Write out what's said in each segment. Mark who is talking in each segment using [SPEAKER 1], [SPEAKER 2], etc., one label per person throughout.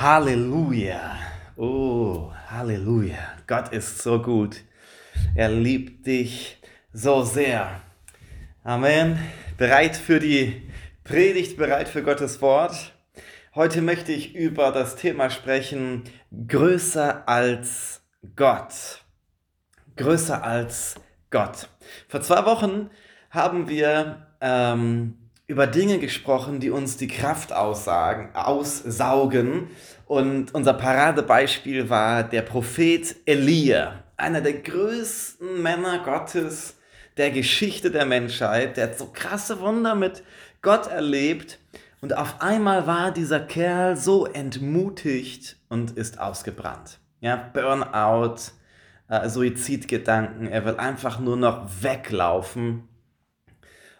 [SPEAKER 1] Halleluja. Oh, Halleluja. Gott ist so gut. Er liebt dich so sehr. Amen. Bereit für die Predigt, bereit für Gottes Wort. Heute möchte ich über das Thema sprechen, größer als Gott. Größer als Gott. Vor zwei Wochen haben wir ähm, über Dinge gesprochen, die uns die Kraft aussagen, aussaugen. Und unser Paradebeispiel war der Prophet Elia, einer der größten Männer Gottes der Geschichte der Menschheit. Der hat so krasse Wunder mit Gott erlebt. Und auf einmal war dieser Kerl so entmutigt und ist ausgebrannt. Ja, Burnout, äh, Suizidgedanken, er will einfach nur noch weglaufen.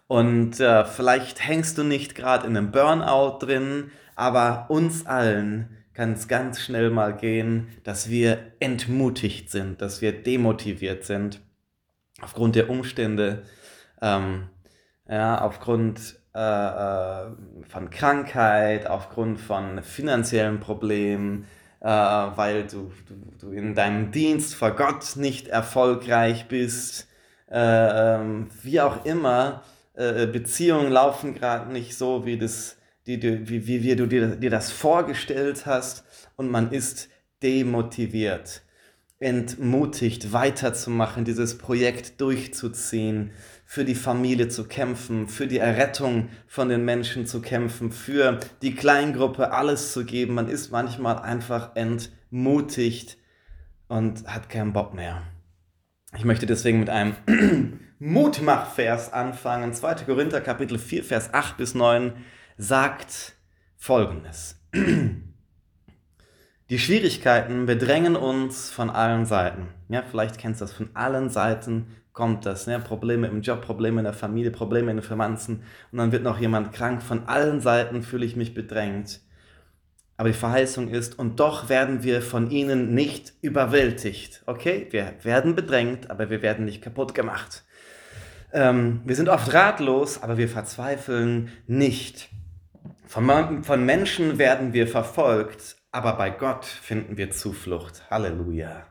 [SPEAKER 1] Und äh, vielleicht hängst du nicht gerade in einem Burnout drin, aber uns allen kann es ganz schnell mal gehen, dass wir entmutigt sind, dass wir demotiviert sind. Aufgrund der Umstände, ähm, ja, aufgrund äh, äh von Krankheit, aufgrund von finanziellen Problemen, äh, weil du, du, du in deinem Dienst vor Gott nicht erfolgreich bist, äh, ähm, wie auch immer äh, Beziehungen laufen gerade nicht so, wie, das, die, die, wie, wie, wie du dir, dir das vorgestellt hast und man ist demotiviert, entmutigt, weiterzumachen, dieses Projekt durchzuziehen, für die Familie zu kämpfen, für die Errettung von den Menschen zu kämpfen, für die Kleingruppe alles zu geben. Man ist manchmal einfach entmutigt und hat keinen Bock mehr. Ich möchte deswegen mit einem Mutmachvers anfangen. 2. Korinther Kapitel 4, Vers 8 bis 9 sagt folgendes. Die Schwierigkeiten bedrängen uns von allen Seiten. Ja, vielleicht kennst du das, von allen Seiten kommt das. Ja, Probleme im Job, Probleme in der Familie, Probleme in den Finanzen und dann wird noch jemand krank. Von allen Seiten fühle ich mich bedrängt. Aber die Verheißung ist, und doch werden wir von ihnen nicht überwältigt. Okay, wir werden bedrängt, aber wir werden nicht kaputt gemacht. Ähm, wir sind oft ratlos, aber wir verzweifeln nicht. Von, von Menschen werden wir verfolgt, aber bei Gott finden wir Zuflucht. Halleluja.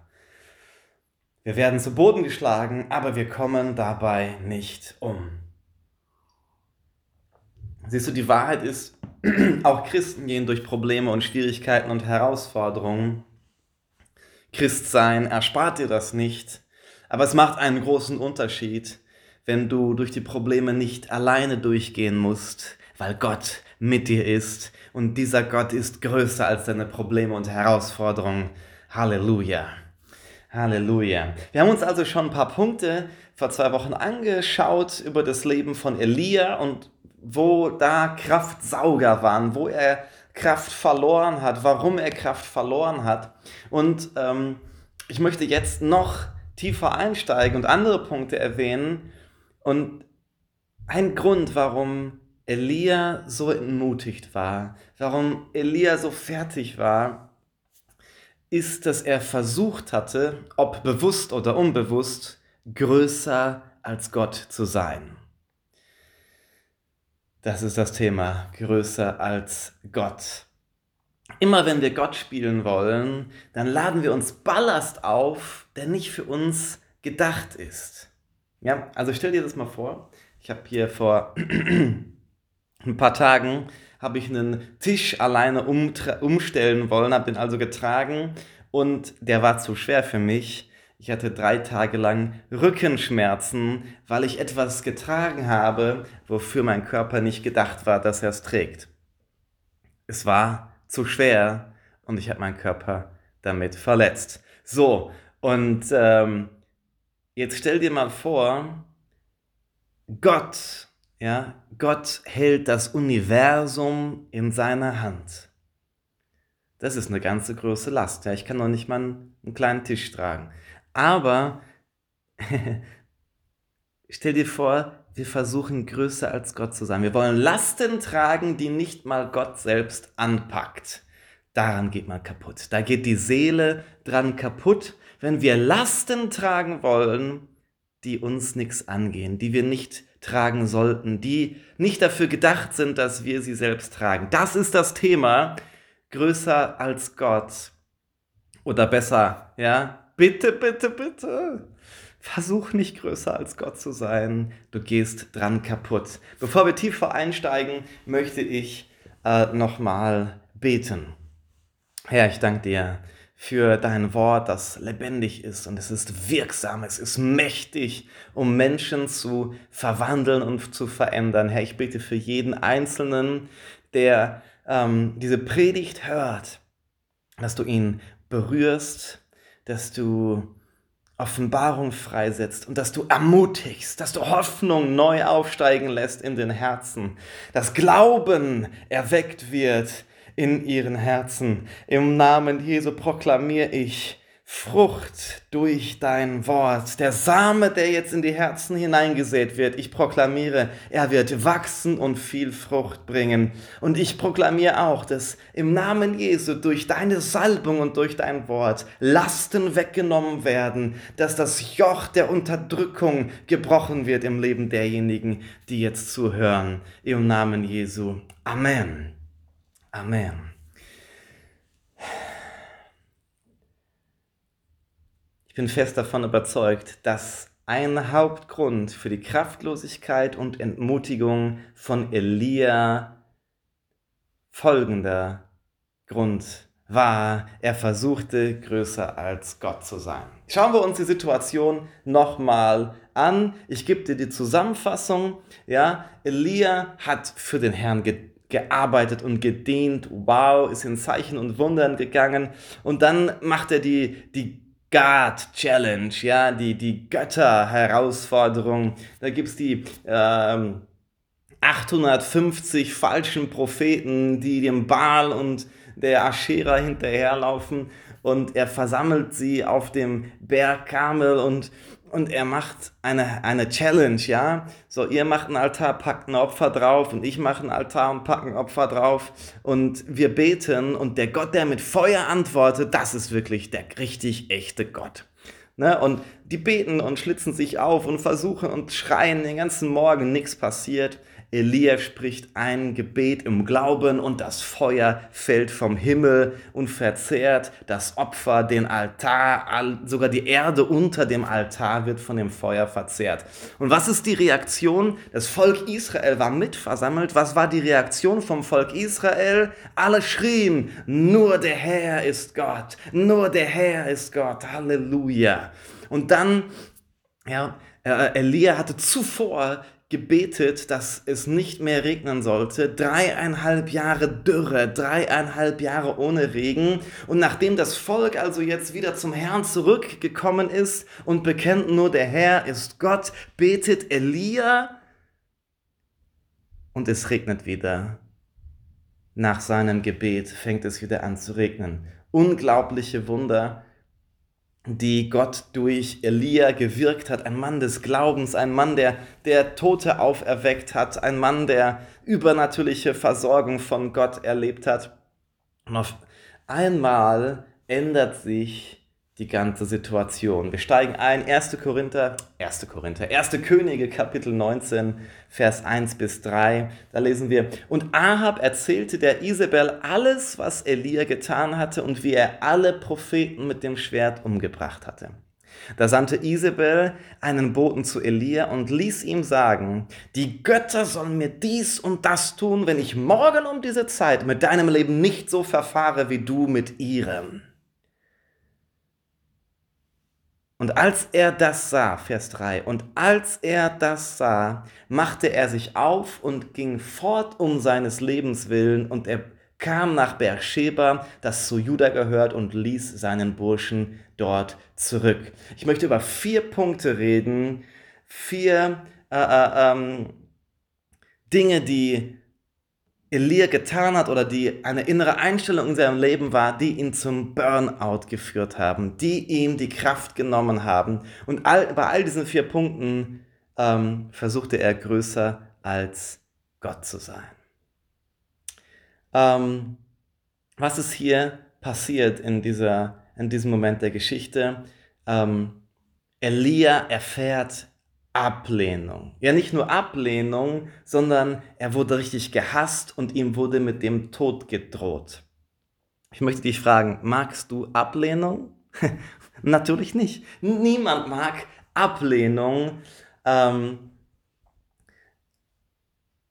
[SPEAKER 1] Wir werden zu Boden geschlagen, aber wir kommen dabei nicht um. Siehst du, die Wahrheit ist, auch Christen gehen durch Probleme und Schwierigkeiten und Herausforderungen. Christsein erspart dir das nicht, aber es macht einen großen Unterschied, wenn du durch die Probleme nicht alleine durchgehen musst, weil Gott mit dir ist und dieser Gott ist größer als deine Probleme und Herausforderungen. Halleluja. Halleluja. Wir haben uns also schon ein paar Punkte vor zwei Wochen angeschaut über das Leben von Elia und wo da Kraftsauger waren, wo er Kraft verloren hat, warum er Kraft verloren hat. Und ähm, ich möchte jetzt noch tiefer einsteigen und andere Punkte erwähnen, und ein Grund, warum Elia so entmutigt war, warum Elia so fertig war, ist, dass er versucht hatte, ob bewusst oder unbewusst, größer als Gott zu sein. Das ist das Thema, größer als Gott. Immer wenn wir Gott spielen wollen, dann laden wir uns Ballast auf, der nicht für uns gedacht ist. Ja, also stell dir das mal vor. Ich habe hier vor ein paar Tagen habe ich einen Tisch alleine umstellen wollen, habe den also getragen und der war zu schwer für mich. Ich hatte drei Tage lang Rückenschmerzen, weil ich etwas getragen habe, wofür mein Körper nicht gedacht war, dass er es trägt. Es war zu schwer und ich habe meinen Körper damit verletzt. So, und ähm, Jetzt stell dir mal vor, Gott, ja, Gott hält das Universum in seiner Hand. Das ist eine ganze große Last. Ja, ich kann noch nicht mal einen kleinen Tisch tragen. Aber stell dir vor, wir versuchen größer als Gott zu sein. Wir wollen Lasten tragen, die nicht mal Gott selbst anpackt. Daran geht man kaputt. Da geht die Seele dran kaputt wenn wir Lasten tragen wollen, die uns nichts angehen, die wir nicht tragen sollten, die nicht dafür gedacht sind, dass wir sie selbst tragen. Das ist das Thema, größer als Gott. Oder besser, ja, bitte, bitte, bitte. Versuch nicht größer als Gott zu sein. Du gehst dran kaputt. Bevor wir tiefer einsteigen, möchte ich äh, nochmal beten. Herr, ich danke dir für dein Wort, das lebendig ist und es ist wirksam, es ist mächtig, um Menschen zu verwandeln und zu verändern. Herr, ich bitte für jeden Einzelnen, der ähm, diese Predigt hört, dass du ihn berührst, dass du Offenbarung freisetzt und dass du ermutigst, dass du Hoffnung neu aufsteigen lässt in den Herzen, dass Glauben erweckt wird in ihren Herzen. Im Namen Jesu proklamiere ich Frucht durch dein Wort. Der Same, der jetzt in die Herzen hineingesät wird, ich proklamiere, er wird wachsen und viel Frucht bringen. Und ich proklamiere auch, dass im Namen Jesu durch deine Salbung und durch dein Wort Lasten weggenommen werden, dass das Joch der Unterdrückung gebrochen wird im Leben derjenigen, die jetzt zuhören. Im Namen Jesu. Amen. Amen. Ich bin fest davon überzeugt, dass ein Hauptgrund für die Kraftlosigkeit und Entmutigung von Elia folgender Grund war, er versuchte größer als Gott zu sein. Schauen wir uns die Situation nochmal an. Ich gebe dir die Zusammenfassung. Ja, Elia hat für den Herrn getan gearbeitet und gedient. Wow, ist in Zeichen und Wundern gegangen. Und dann macht er die, die God Challenge, ja, die, die Götter-Herausforderung. Da gibt es die ähm, 850 falschen Propheten, die dem Baal und der Aschera hinterherlaufen. Und er versammelt sie auf dem Berg Karmel und und er macht eine, eine Challenge, ja. So, ihr macht einen Altar, packt ein Opfer drauf und ich mache einen Altar und packe ein Opfer drauf und wir beten und der Gott, der mit Feuer antwortet, das ist wirklich der richtig echte Gott. Ne? Und die beten und schlitzen sich auf und versuchen und schreien den ganzen Morgen, nichts passiert. Elia spricht ein Gebet im Glauben und das Feuer fällt vom Himmel und verzehrt das Opfer, den Altar, sogar die Erde unter dem Altar wird von dem Feuer verzehrt. Und was ist die Reaktion? Das Volk Israel war mitversammelt. Was war die Reaktion vom Volk Israel? Alle schrien, nur der Herr ist Gott, nur der Herr ist Gott, Halleluja. Und dann, ja, äh, Elia hatte zuvor gebetet, dass es nicht mehr regnen sollte. Dreieinhalb Jahre Dürre, dreieinhalb Jahre ohne Regen. Und nachdem das Volk also jetzt wieder zum Herrn zurückgekommen ist und bekennt nur, der Herr ist Gott, betet Elia und es regnet wieder. Nach seinem Gebet fängt es wieder an zu regnen. Unglaubliche Wunder die Gott durch Elia gewirkt hat, ein Mann des Glaubens, ein Mann, der, der Tote auferweckt hat, ein Mann, der übernatürliche Versorgung von Gott erlebt hat. Und auf einmal ändert sich die ganze Situation. Wir steigen ein, 1. Korinther, 1. Korinther, 1. Könige, Kapitel 19, Vers 1 bis 3. Da lesen wir, und Ahab erzählte der Isabel alles, was Elia getan hatte und wie er alle Propheten mit dem Schwert umgebracht hatte. Da sandte Isabel einen Boten zu Elia und ließ ihm sagen, die Götter sollen mir dies und das tun, wenn ich morgen um diese Zeit mit deinem Leben nicht so verfahre wie du mit ihrem. Und als er das sah, Vers 3, und als er das sah, machte er sich auf und ging fort um seines Lebens willen, und er kam nach Beersheba, das zu Juda gehört, und ließ seinen Burschen dort zurück. Ich möchte über vier Punkte reden, vier äh, äh, ähm, Dinge, die Elia getan hat oder die eine innere Einstellung in seinem Leben war, die ihn zum Burnout geführt haben, die ihm die Kraft genommen haben. Und all, bei all diesen vier Punkten ähm, versuchte er größer als Gott zu sein. Ähm, was ist hier passiert in, dieser, in diesem Moment der Geschichte? Ähm, Elia erfährt Ablehnung. Ja, nicht nur Ablehnung, sondern er wurde richtig gehasst und ihm wurde mit dem Tod gedroht. Ich möchte dich fragen, magst du Ablehnung? Natürlich nicht. Niemand mag Ablehnung. Ähm,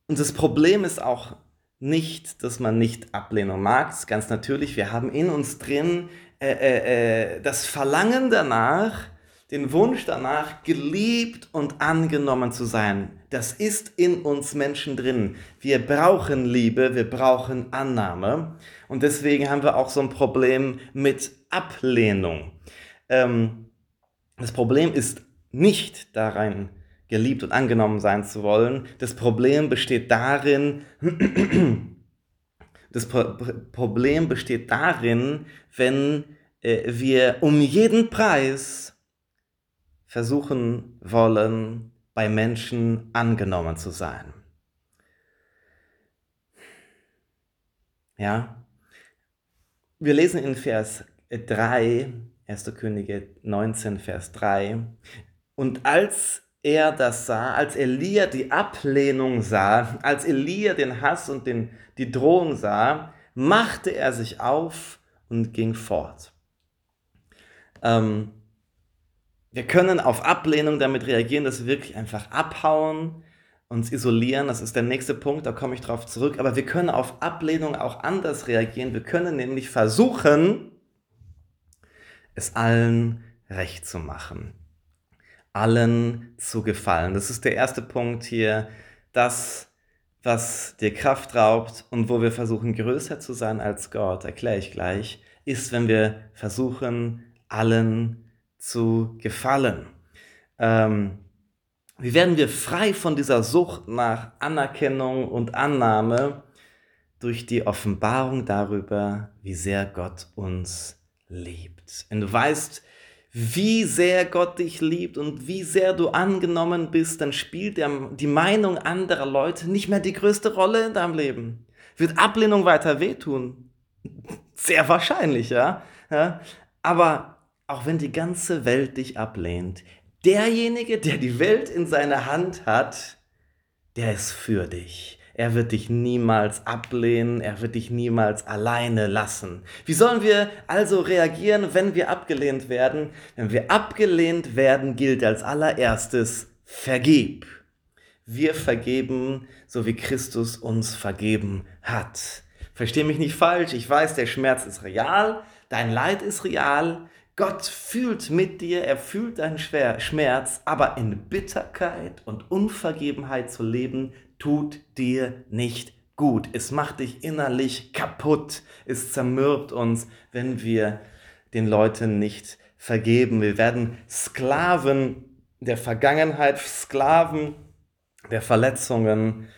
[SPEAKER 1] und das Problem ist auch nicht, dass man nicht Ablehnung mag. Ganz natürlich. Wir haben in uns drin äh, äh, äh, das Verlangen danach, den Wunsch danach, geliebt und angenommen zu sein. Das ist in uns Menschen drin. Wir brauchen Liebe, wir brauchen Annahme. Und deswegen haben wir auch so ein Problem mit Ablehnung. Ähm, das Problem ist nicht darin, geliebt und angenommen sein zu wollen. Das Problem besteht darin, das Pro Problem besteht darin, wenn äh, wir um jeden Preis versuchen wollen, bei Menschen angenommen zu sein. Ja, wir lesen in Vers 3, 1. Könige 19, Vers 3, und als er das sah, als Elia die Ablehnung sah, als Elia den Hass und den, die Drohung sah, machte er sich auf und ging fort. Ähm, wir können auf Ablehnung damit reagieren, dass wir wirklich einfach abhauen, uns isolieren. Das ist der nächste Punkt, da komme ich drauf zurück. Aber wir können auf Ablehnung auch anders reagieren. Wir können nämlich versuchen, es allen recht zu machen allen zu gefallen. Das ist der erste Punkt hier, das, was dir Kraft raubt und wo wir versuchen, größer zu sein als Gott, erkläre ich gleich, ist, wenn wir versuchen, allen zu gefallen. Ähm, wie werden wir frei von dieser Sucht nach Anerkennung und Annahme durch die Offenbarung darüber, wie sehr Gott uns liebt? Wenn du weißt, wie sehr Gott dich liebt und wie sehr du angenommen bist, dann spielt die Meinung anderer Leute nicht mehr die größte Rolle in deinem Leben. Wird Ablehnung weiter wehtun? Sehr wahrscheinlich, ja. ja. Aber auch wenn die ganze Welt dich ablehnt, derjenige, der die Welt in seiner Hand hat, der ist für dich. Er wird dich niemals ablehnen, er wird dich niemals alleine lassen. Wie sollen wir also reagieren, wenn wir abgelehnt werden? Wenn wir abgelehnt werden, gilt als allererstes Vergib. Wir vergeben, so wie Christus uns vergeben hat. Versteh mich nicht falsch, ich weiß, der Schmerz ist real, dein Leid ist real, Gott fühlt mit dir, er fühlt deinen Schmerz, aber in Bitterkeit und Unvergebenheit zu leben, tut dir nicht gut. Es macht dich innerlich kaputt. Es zermürbt uns, wenn wir den Leuten nicht vergeben. Wir werden Sklaven der Vergangenheit, Sklaven der Verletzungen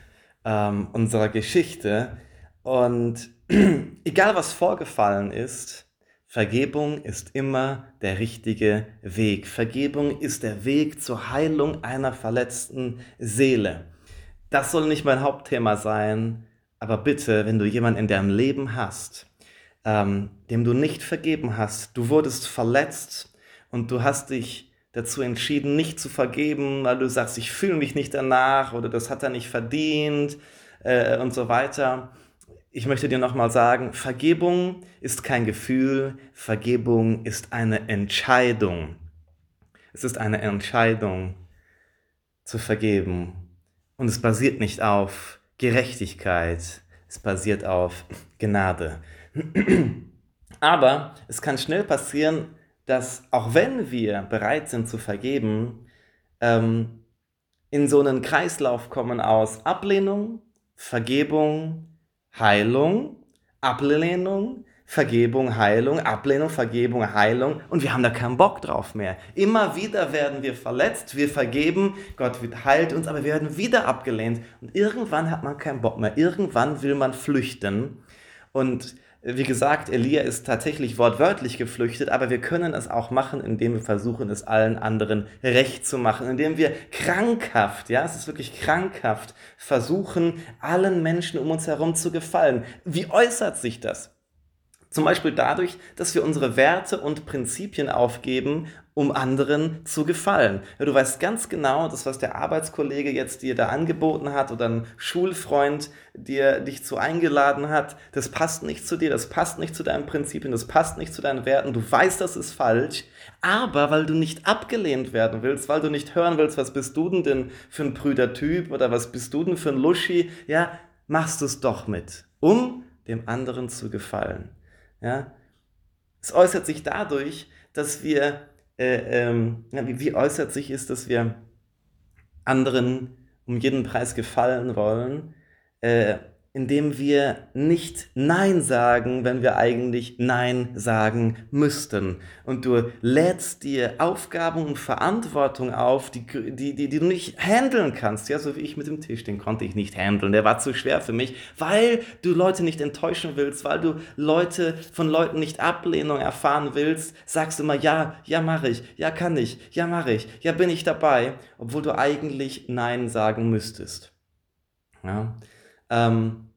[SPEAKER 1] ähm, unserer Geschichte. Und egal was vorgefallen ist, Vergebung ist immer der richtige Weg. Vergebung ist der Weg zur Heilung einer verletzten Seele das soll nicht mein Hauptthema sein, aber bitte, wenn du jemanden in deinem Leben hast, ähm, dem du nicht vergeben hast, du wurdest verletzt und du hast dich dazu entschieden, nicht zu vergeben, weil du sagst, ich fühle mich nicht danach oder das hat er nicht verdient äh, und so weiter. Ich möchte dir nochmal sagen, Vergebung ist kein Gefühl, Vergebung ist eine Entscheidung. Es ist eine Entscheidung zu vergeben und es basiert nicht auf Gerechtigkeit, es basiert auf Gnade. Aber es kann schnell passieren, dass auch wenn wir bereit sind zu vergeben, ähm, in so einen Kreislauf kommen aus Ablehnung, Vergebung, Heilung, Ablehnung, Vergebung, Heilung, Ablehnung, Vergebung, Heilung und wir haben da keinen Bock drauf mehr. Immer wieder werden wir verletzt, wir vergeben, Gott heilt uns, aber wir werden wieder abgelehnt und irgendwann hat man keinen Bock mehr. Irgendwann will man flüchten und wie gesagt, Elia ist tatsächlich wortwörtlich geflüchtet, aber wir können es auch machen, indem wir versuchen, es allen anderen recht zu machen, indem wir krankhaft, ja, es ist wirklich krankhaft, versuchen, allen Menschen um uns herum zu gefallen. Wie äußert sich das? Zum Beispiel dadurch, dass wir unsere Werte und Prinzipien aufgeben, um anderen zu gefallen. Ja, du weißt ganz genau, das, was der Arbeitskollege jetzt dir da angeboten hat oder ein Schulfreund dir dich zu eingeladen hat, das passt nicht zu dir, das passt nicht zu deinen Prinzipien, das passt nicht zu deinen Werten. Du weißt, das ist falsch, aber weil du nicht abgelehnt werden willst, weil du nicht hören willst, was bist du denn für ein prüder Typ oder was bist du denn für ein Luschi, ja, machst du es doch mit, um dem anderen zu gefallen. Ja? Es äußert sich dadurch, dass wir, äh, ähm, ja, wie, wie äußert sich ist, dass wir anderen um jeden Preis gefallen wollen, äh, indem wir nicht Nein sagen, wenn wir eigentlich Nein sagen müssten. Und du lädst dir Aufgaben und Verantwortung auf, die, die, die, die du nicht handeln kannst. Ja, so wie ich mit dem Tisch, den konnte ich nicht handeln. Der war zu schwer für mich, weil du Leute nicht enttäuschen willst, weil du Leute von Leuten nicht Ablehnung erfahren willst, sagst du immer, ja, ja, mache ich, ja, kann ich, ja, mache ich, ja, bin ich dabei, obwohl du eigentlich Nein sagen müsstest. Ja. Ähm,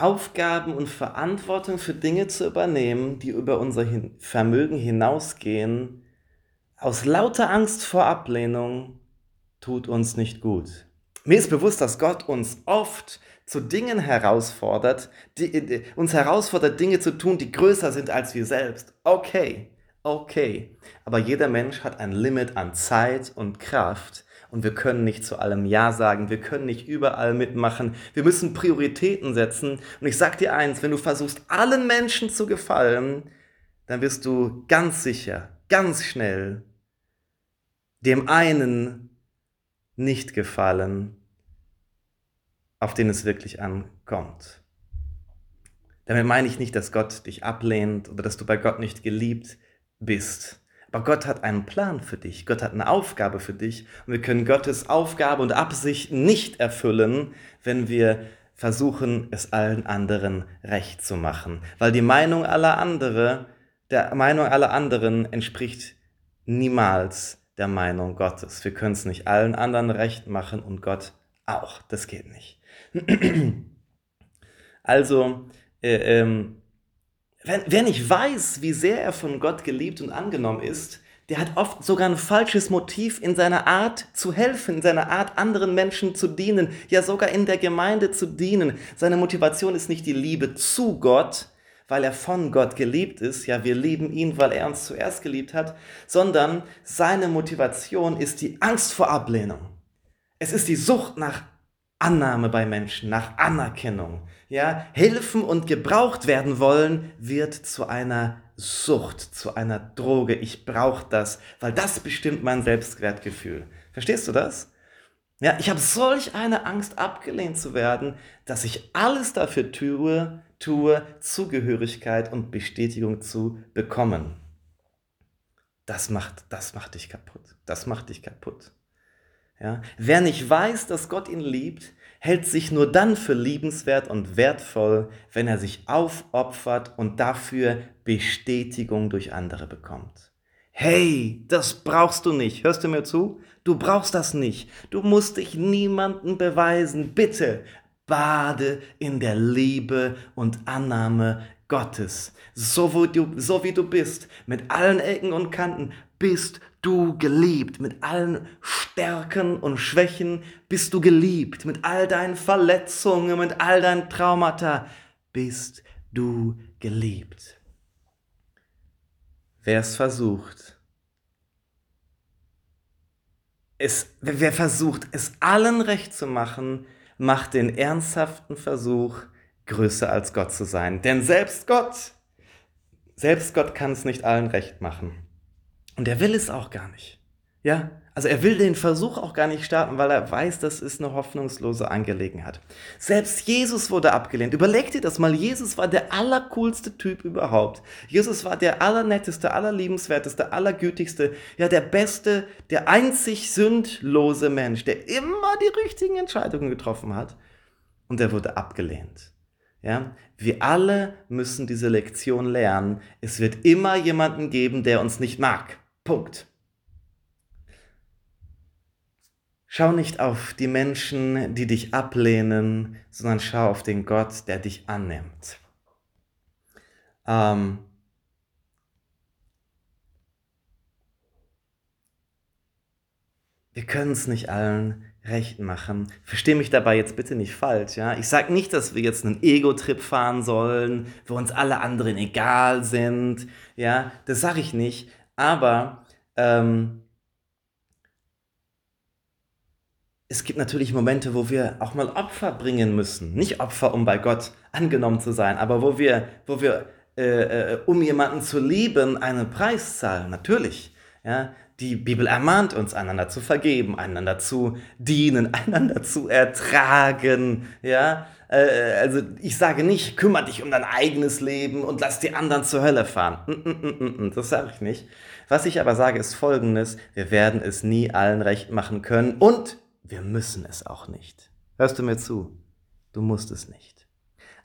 [SPEAKER 1] Aufgaben und Verantwortung für Dinge zu übernehmen, die über unser Hin Vermögen hinausgehen, aus lauter Angst vor Ablehnung, tut uns nicht gut. Mir ist bewusst, dass Gott uns oft zu Dingen herausfordert, die, die, uns herausfordert, Dinge zu tun, die größer sind als wir selbst. Okay, okay. Aber jeder Mensch hat ein Limit an Zeit und Kraft und wir können nicht zu allem Ja sagen, wir können nicht überall mitmachen, wir müssen Prioritäten setzen. Und ich sag dir eins, wenn du versuchst, allen Menschen zu gefallen, dann wirst du ganz sicher, ganz schnell dem einen nicht gefallen, auf den es wirklich ankommt. Damit meine ich nicht, dass Gott dich ablehnt oder dass du bei Gott nicht geliebt bist. Aber Gott hat einen Plan für dich. Gott hat eine Aufgabe für dich. Und wir können Gottes Aufgabe und Absicht nicht erfüllen, wenn wir versuchen, es allen anderen recht zu machen. Weil die Meinung aller anderen, der Meinung aller anderen entspricht niemals der Meinung Gottes. Wir können es nicht allen anderen recht machen und Gott auch. Das geht nicht. also, äh, ähm, wenn, wer nicht weiß, wie sehr er von Gott geliebt und angenommen ist, der hat oft sogar ein falsches Motiv in seiner Art zu helfen, in seiner Art anderen Menschen zu dienen, ja sogar in der Gemeinde zu dienen. Seine Motivation ist nicht die Liebe zu Gott, weil er von Gott geliebt ist, ja wir lieben ihn, weil er uns zuerst geliebt hat, sondern seine Motivation ist die Angst vor Ablehnung. Es ist die Sucht nach Annahme bei Menschen, nach Anerkennung. Ja, helfen und gebraucht werden wollen wird zu einer Sucht, zu einer Droge. Ich brauche das, weil das bestimmt mein Selbstwertgefühl. Verstehst du das? Ja, ich habe solch eine Angst, abgelehnt zu werden, dass ich alles dafür tue, tue, Zugehörigkeit und Bestätigung zu bekommen. Das macht, das macht dich kaputt. Das macht dich kaputt. Ja? Wer nicht weiß, dass Gott ihn liebt, hält sich nur dann für liebenswert und wertvoll, wenn er sich aufopfert und dafür Bestätigung durch andere bekommt. Hey, das brauchst du nicht. Hörst du mir zu? Du brauchst das nicht. Du musst dich niemandem beweisen. Bitte bade in der Liebe und Annahme Gottes. So wie, du, so wie du bist, mit allen Ecken und Kanten, bist du geliebt. Mit allen Stärken und Schwächen bist du geliebt. Mit all deinen Verletzungen, mit all deinen Traumata bist du geliebt. Wer es versucht, es, wer versucht, es allen recht zu machen, macht den ernsthaften Versuch, größer als Gott zu sein. Denn selbst Gott, selbst Gott kann es nicht allen recht machen. Und er will es auch gar nicht. Ja, also er will den Versuch auch gar nicht starten, weil er weiß, das ist eine hoffnungslose Angelegenheit. Selbst Jesus wurde abgelehnt. Überleg dir das mal. Jesus war der allercoolste Typ überhaupt. Jesus war der allernetteste, allerliebenswerteste, allergütigste, ja der beste, der einzig sündlose Mensch, der immer die richtigen Entscheidungen getroffen hat. Und er wurde abgelehnt. Ja, wir alle müssen diese Lektion lernen. Es wird immer jemanden geben, der uns nicht mag. Punkt. Schau nicht auf die Menschen, die dich ablehnen, sondern schau auf den Gott, der dich annimmt. Ähm, wir können es nicht allen recht machen. Versteh mich dabei jetzt bitte nicht falsch, ja? Ich sage nicht, dass wir jetzt einen Ego-Trip fahren sollen, wo uns alle anderen egal sind, ja? Das sage ich nicht. Aber ähm, es gibt natürlich Momente, wo wir auch mal Opfer bringen müssen. Nicht Opfer, um bei Gott angenommen zu sein, aber wo wir, wo wir äh, äh, um jemanden zu lieben, einen Preis zahlen. Natürlich. Ja, die Bibel ermahnt uns, einander zu vergeben, einander zu dienen, einander zu ertragen. Ja, äh, also ich sage nicht, kümmere dich um dein eigenes Leben und lass die anderen zur Hölle fahren. Mm, mm, mm, das sage ich nicht. Was ich aber sage, ist Folgendes: Wir werden es nie allen recht machen können und wir müssen es auch nicht. Hörst du mir zu? Du musst es nicht.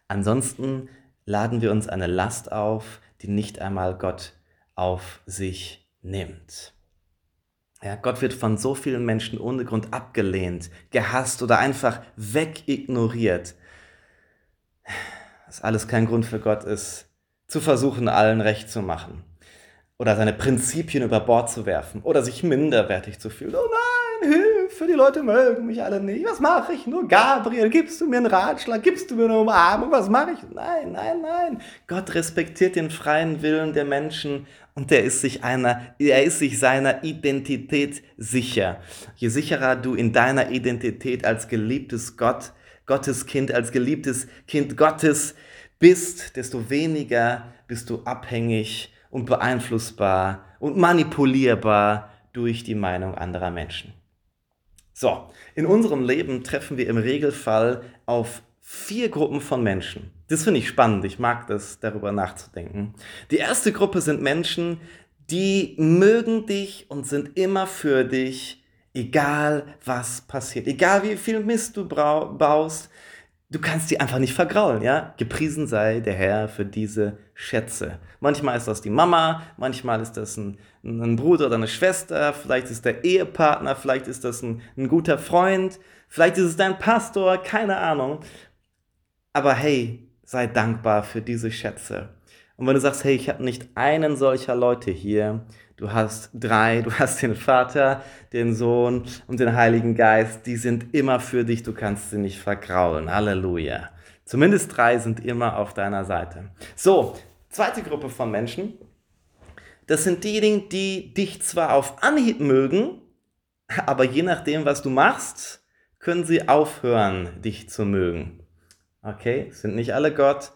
[SPEAKER 1] Ansonsten laden wir uns eine Last auf, die nicht einmal Gott auf sich nimmt. Ja, Gott wird von so vielen Menschen ohne Grund abgelehnt, gehasst oder einfach wegignoriert. Dass alles kein Grund für Gott ist, zu versuchen, allen recht zu machen. Oder seine Prinzipien über Bord zu werfen. Oder sich minderwertig zu fühlen. Oh nein, Hilfe! Die Leute mögen mich alle nicht. Was mache ich nur? Gabriel, gibst du mir einen Ratschlag? Gibst du mir eine Umarmung? Was mache ich? Nein, nein, nein. Gott respektiert den freien Willen der Menschen und der ist sich einer, er ist sich seiner Identität sicher. Je sicherer du in deiner Identität als geliebtes Gott, Gottes Kind, als geliebtes Kind Gottes bist, desto weniger bist du abhängig und beeinflussbar und manipulierbar durch die Meinung anderer Menschen. So, in unserem Leben treffen wir im Regelfall auf vier Gruppen von Menschen. Das finde ich spannend, ich mag das, darüber nachzudenken. Die erste Gruppe sind Menschen, die mögen dich und sind immer für dich, egal was passiert. Egal wie viel Mist du baust, du kannst die einfach nicht vergraulen, ja? Gepriesen sei der Herr für diese Schätze. Manchmal ist das die Mama, manchmal ist das ein, ein Bruder oder eine Schwester, vielleicht ist der Ehepartner, vielleicht ist das ein, ein guter Freund, vielleicht ist es dein Pastor, keine Ahnung. Aber hey, sei dankbar für diese Schätze. Und wenn du sagst, hey, ich habe nicht einen solcher Leute hier, du hast drei, du hast den Vater, den Sohn und den Heiligen Geist, die sind immer für dich, du kannst sie nicht vergraulen. Halleluja. Zumindest drei sind immer auf deiner Seite. So, zweite Gruppe von Menschen, das sind diejenigen, die dich zwar auf Anhieb mögen, aber je nachdem, was du machst, können sie aufhören, dich zu mögen. Okay, sind nicht alle Gott,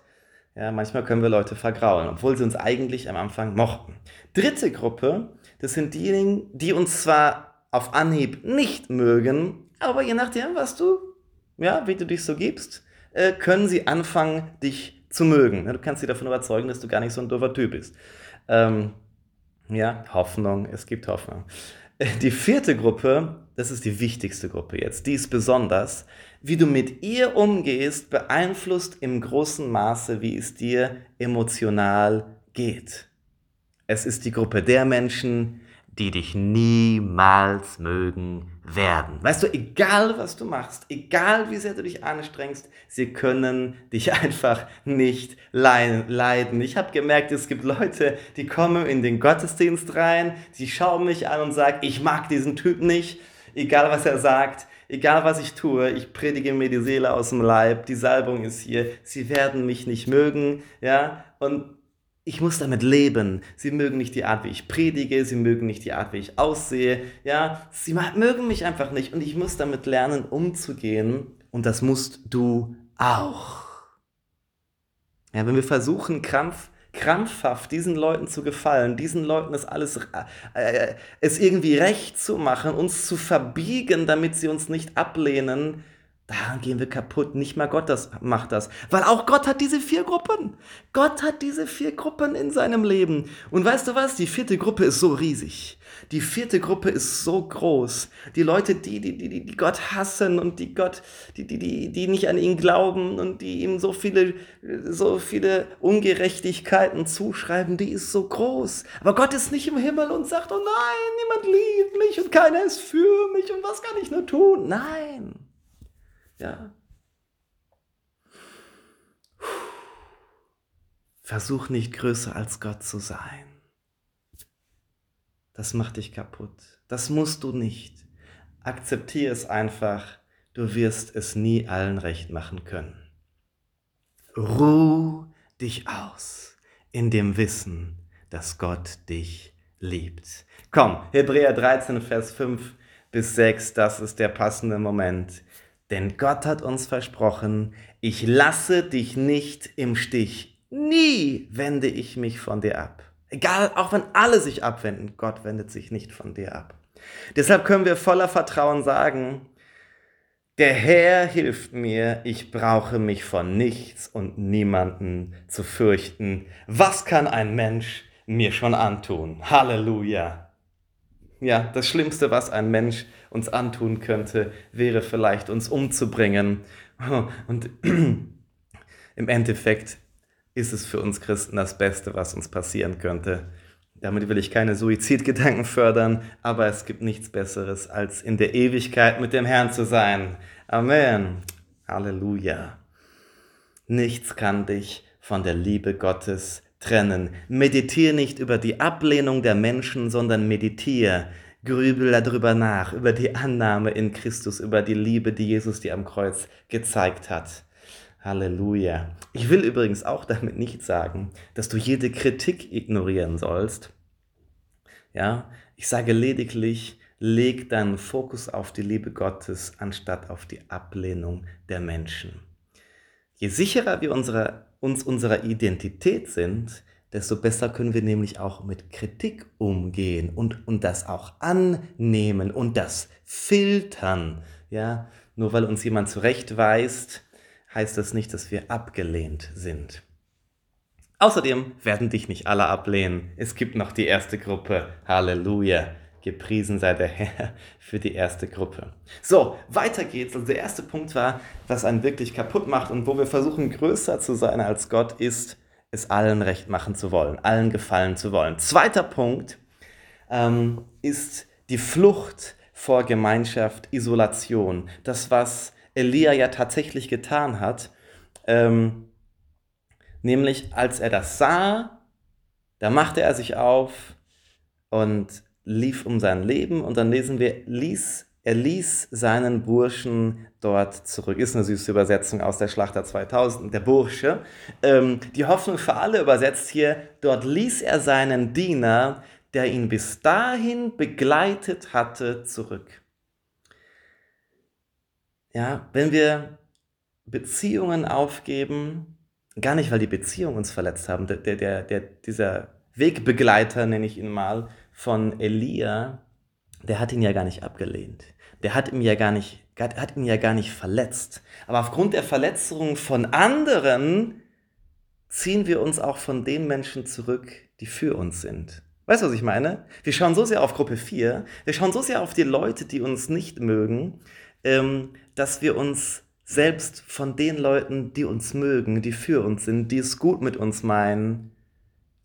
[SPEAKER 1] ja, manchmal können wir Leute vergraulen, obwohl sie uns eigentlich am Anfang mochten. Dritte Gruppe, das sind diejenigen, die uns zwar auf Anhieb nicht mögen, aber je nachdem, was du, ja, wie du dich so gibst, äh, können sie anfangen, dich zu mögen. Du kannst sie davon überzeugen, dass du gar nicht so ein doofer Typ bist. Ähm, ja, Hoffnung, es gibt Hoffnung. Die vierte Gruppe, das ist die wichtigste Gruppe jetzt, die ist besonders, wie du mit ihr umgehst, beeinflusst im großen Maße, wie es dir emotional geht. Es ist die Gruppe der Menschen, die dich niemals mögen werden. Weißt du, egal was du machst, egal wie sehr du dich anstrengst, sie können dich einfach nicht leiden. Ich habe gemerkt, es gibt Leute, die kommen in den Gottesdienst rein, sie schauen mich an und sagen, ich mag diesen Typ nicht, egal was er sagt egal was ich tue, ich predige mir die Seele aus dem Leib, die Salbung ist hier, sie werden mich nicht mögen, ja, und ich muss damit leben. Sie mögen nicht die Art, wie ich predige, sie mögen nicht die Art, wie ich aussehe, ja, sie mögen mich einfach nicht und ich muss damit lernen, umzugehen und das musst du auch. Ja, wenn wir versuchen, Krampf krampfhaft diesen Leuten zu gefallen, diesen Leuten das alles, äh, äh, es irgendwie recht zu machen, uns zu verbiegen, damit sie uns nicht ablehnen, Daran gehen wir kaputt. Nicht mal Gott das, macht das. Weil auch Gott hat diese vier Gruppen. Gott hat diese vier Gruppen in seinem Leben. Und weißt du was? Die vierte Gruppe ist so riesig. Die vierte Gruppe ist so groß. Die Leute, die, die, die, die Gott hassen und die Gott, die, die, die, die nicht an ihn glauben und die ihm so viele, so viele Ungerechtigkeiten zuschreiben, die ist so groß. Aber Gott ist nicht im Himmel und sagt, oh nein, niemand liebt mich und keiner ist für mich und was kann ich nur tun? Nein. Ja. Versuch nicht größer als Gott zu sein. Das macht dich kaputt. Das musst du nicht. Akzeptiere es einfach. Du wirst es nie allen recht machen können. Ruh dich aus in dem Wissen, dass Gott dich liebt. Komm, Hebräer 13, Vers 5 bis 6, das ist der passende Moment. Denn Gott hat uns versprochen, ich lasse dich nicht im Stich. Nie wende ich mich von dir ab. Egal, auch wenn alle sich abwenden, Gott wendet sich nicht von dir ab. Deshalb können wir voller Vertrauen sagen, der Herr hilft mir, ich brauche mich von nichts und niemanden zu fürchten. Was kann ein Mensch mir schon antun? Halleluja. Ja, das Schlimmste, was ein Mensch uns antun könnte, wäre vielleicht uns umzubringen. Und im Endeffekt ist es für uns Christen das Beste, was uns passieren könnte. Damit will ich keine Suizidgedanken fördern, aber es gibt nichts Besseres, als in der Ewigkeit mit dem Herrn zu sein. Amen. Halleluja. Nichts kann dich von der Liebe Gottes trennen. Meditiere nicht über die Ablehnung der Menschen, sondern meditiere, grübel darüber nach, über die Annahme in Christus, über die Liebe, die Jesus dir am Kreuz gezeigt hat. Halleluja. Ich will übrigens auch damit nicht sagen, dass du jede Kritik ignorieren sollst. Ja, ich sage lediglich, leg deinen Fokus auf die Liebe Gottes anstatt auf die Ablehnung der Menschen. Je sicherer wir unsere, uns unserer Identität sind, desto besser können wir nämlich auch mit Kritik umgehen und, und das auch annehmen und das filtern. Ja, nur weil uns jemand zurechtweist, heißt das nicht, dass wir abgelehnt sind. Außerdem werden dich nicht alle ablehnen. Es gibt noch die erste Gruppe. Halleluja. Gepriesen sei der Herr für die erste Gruppe. So, weiter geht's. Also der erste Punkt war, was einen wirklich kaputt macht und wo wir versuchen, größer zu sein als Gott, ist, es allen recht machen zu wollen, allen gefallen zu wollen. Zweiter Punkt ähm, ist die Flucht vor Gemeinschaft, Isolation. Das, was Elia ja tatsächlich getan hat. Ähm, nämlich als er das sah, da machte er sich auf und lief um sein Leben und dann lesen wir, ließ, er ließ seinen Burschen dort zurück. Ist eine süße Übersetzung aus der Schlachter 2000, der Bursche. Ähm, die Hoffnung für alle übersetzt hier, dort ließ er seinen Diener, der ihn bis dahin begleitet hatte, zurück. Ja, wenn wir Beziehungen aufgeben, gar nicht, weil die Beziehungen uns verletzt haben, der, der, der, dieser Wegbegleiter, nenne ich ihn mal, von Elia, der hat ihn ja gar nicht abgelehnt. Der hat ihn ja gar nicht, hat ihn ja gar nicht verletzt. Aber aufgrund der Verletzungen von anderen ziehen wir uns auch von den Menschen zurück, die für uns sind. Weißt du, was ich meine? Wir schauen so sehr auf Gruppe 4, wir schauen so sehr auf die Leute, die uns nicht mögen, ähm, dass wir uns selbst von den Leuten, die uns mögen, die für uns sind, die es gut mit uns meinen,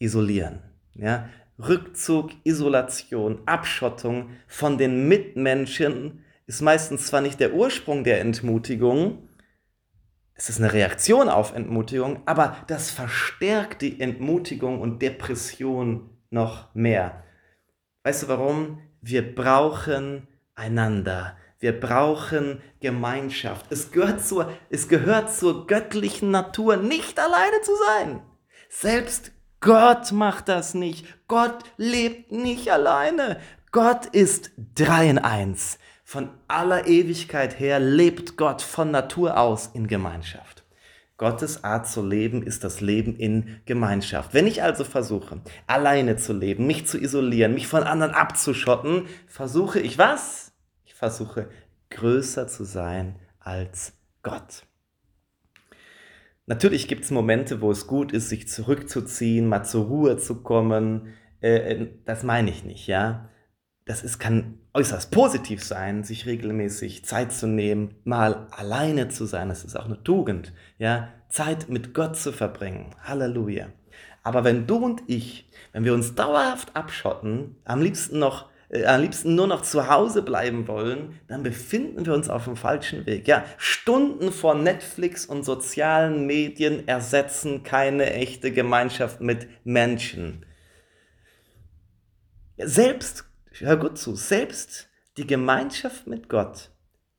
[SPEAKER 1] isolieren. Ja? Rückzug, Isolation, Abschottung von den Mitmenschen ist meistens zwar nicht der Ursprung der Entmutigung, es ist eine Reaktion auf Entmutigung, aber das verstärkt die Entmutigung und Depression noch mehr. Weißt du warum? Wir brauchen einander. Wir brauchen Gemeinschaft. Es gehört, zur, es gehört zur göttlichen Natur, nicht alleine zu sein. Selbst Gott macht das nicht. Gott lebt nicht alleine. Gott ist drei in eins. Von aller Ewigkeit her lebt Gott von Natur aus in Gemeinschaft. Gottes Art zu leben ist das Leben in Gemeinschaft. Wenn ich also versuche, alleine zu leben, mich zu isolieren, mich von anderen abzuschotten, versuche ich was? versuche größer zu sein als Gott. Natürlich gibt es Momente, wo es gut ist, sich zurückzuziehen, mal zur Ruhe zu kommen. Äh, äh, das meine ich nicht, ja. Das ist, kann äußerst positiv sein, sich regelmäßig Zeit zu nehmen, mal alleine zu sein. Das ist auch eine Tugend, ja. Zeit mit Gott zu verbringen. Halleluja. Aber wenn du und ich, wenn wir uns dauerhaft abschotten, am liebsten noch äh, am liebsten nur noch zu Hause bleiben wollen, dann befinden wir uns auf dem falschen Weg. Ja, Stunden vor Netflix und sozialen Medien ersetzen keine echte Gemeinschaft mit Menschen. Selbst, hör gut zu, selbst die Gemeinschaft mit Gott,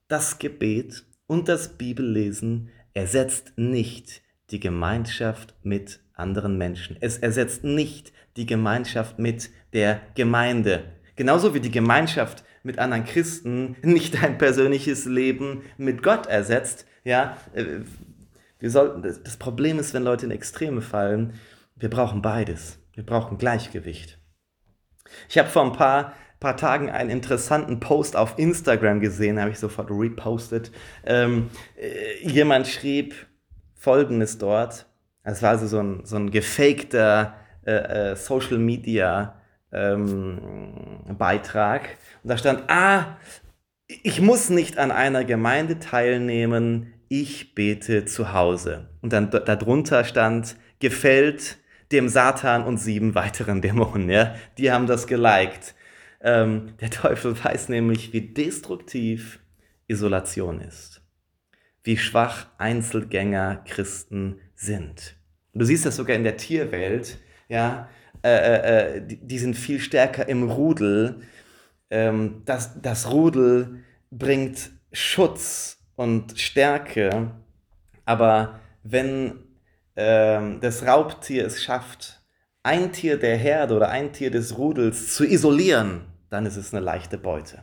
[SPEAKER 1] das Gebet und das Bibellesen ersetzt nicht die Gemeinschaft mit anderen Menschen. Es ersetzt nicht die Gemeinschaft mit der Gemeinde. Genauso wie die Gemeinschaft mit anderen Christen nicht dein persönliches Leben mit Gott ersetzt. Ja, äh, wir sollten, das Problem ist, wenn Leute in Extreme fallen, wir brauchen beides. Wir brauchen Gleichgewicht. Ich habe vor ein paar, paar Tagen einen interessanten Post auf Instagram gesehen, habe ich sofort repostet. Ähm, äh, jemand schrieb folgendes dort. Es war also so ein, so ein gefakter äh, äh, Social Media ähm, Beitrag. Und da stand, ah, ich muss nicht an einer Gemeinde teilnehmen, ich bete zu Hause. Und dann darunter stand, gefällt dem Satan und sieben weiteren Dämonen. Ja? Die haben das geliked. Ähm, der Teufel weiß nämlich, wie destruktiv Isolation ist. Wie schwach Einzelgänger Christen sind. Du siehst das sogar in der Tierwelt. Ja, äh, äh, äh, die, die, sind viel stärker im Rudel. Ähm, das, das Rudel bringt Schutz und Stärke, aber wenn ähm, das Raubtier es schafft, ein Tier der Herde oder ein Tier des Rudels zu isolieren, dann ist es eine leichte Beute.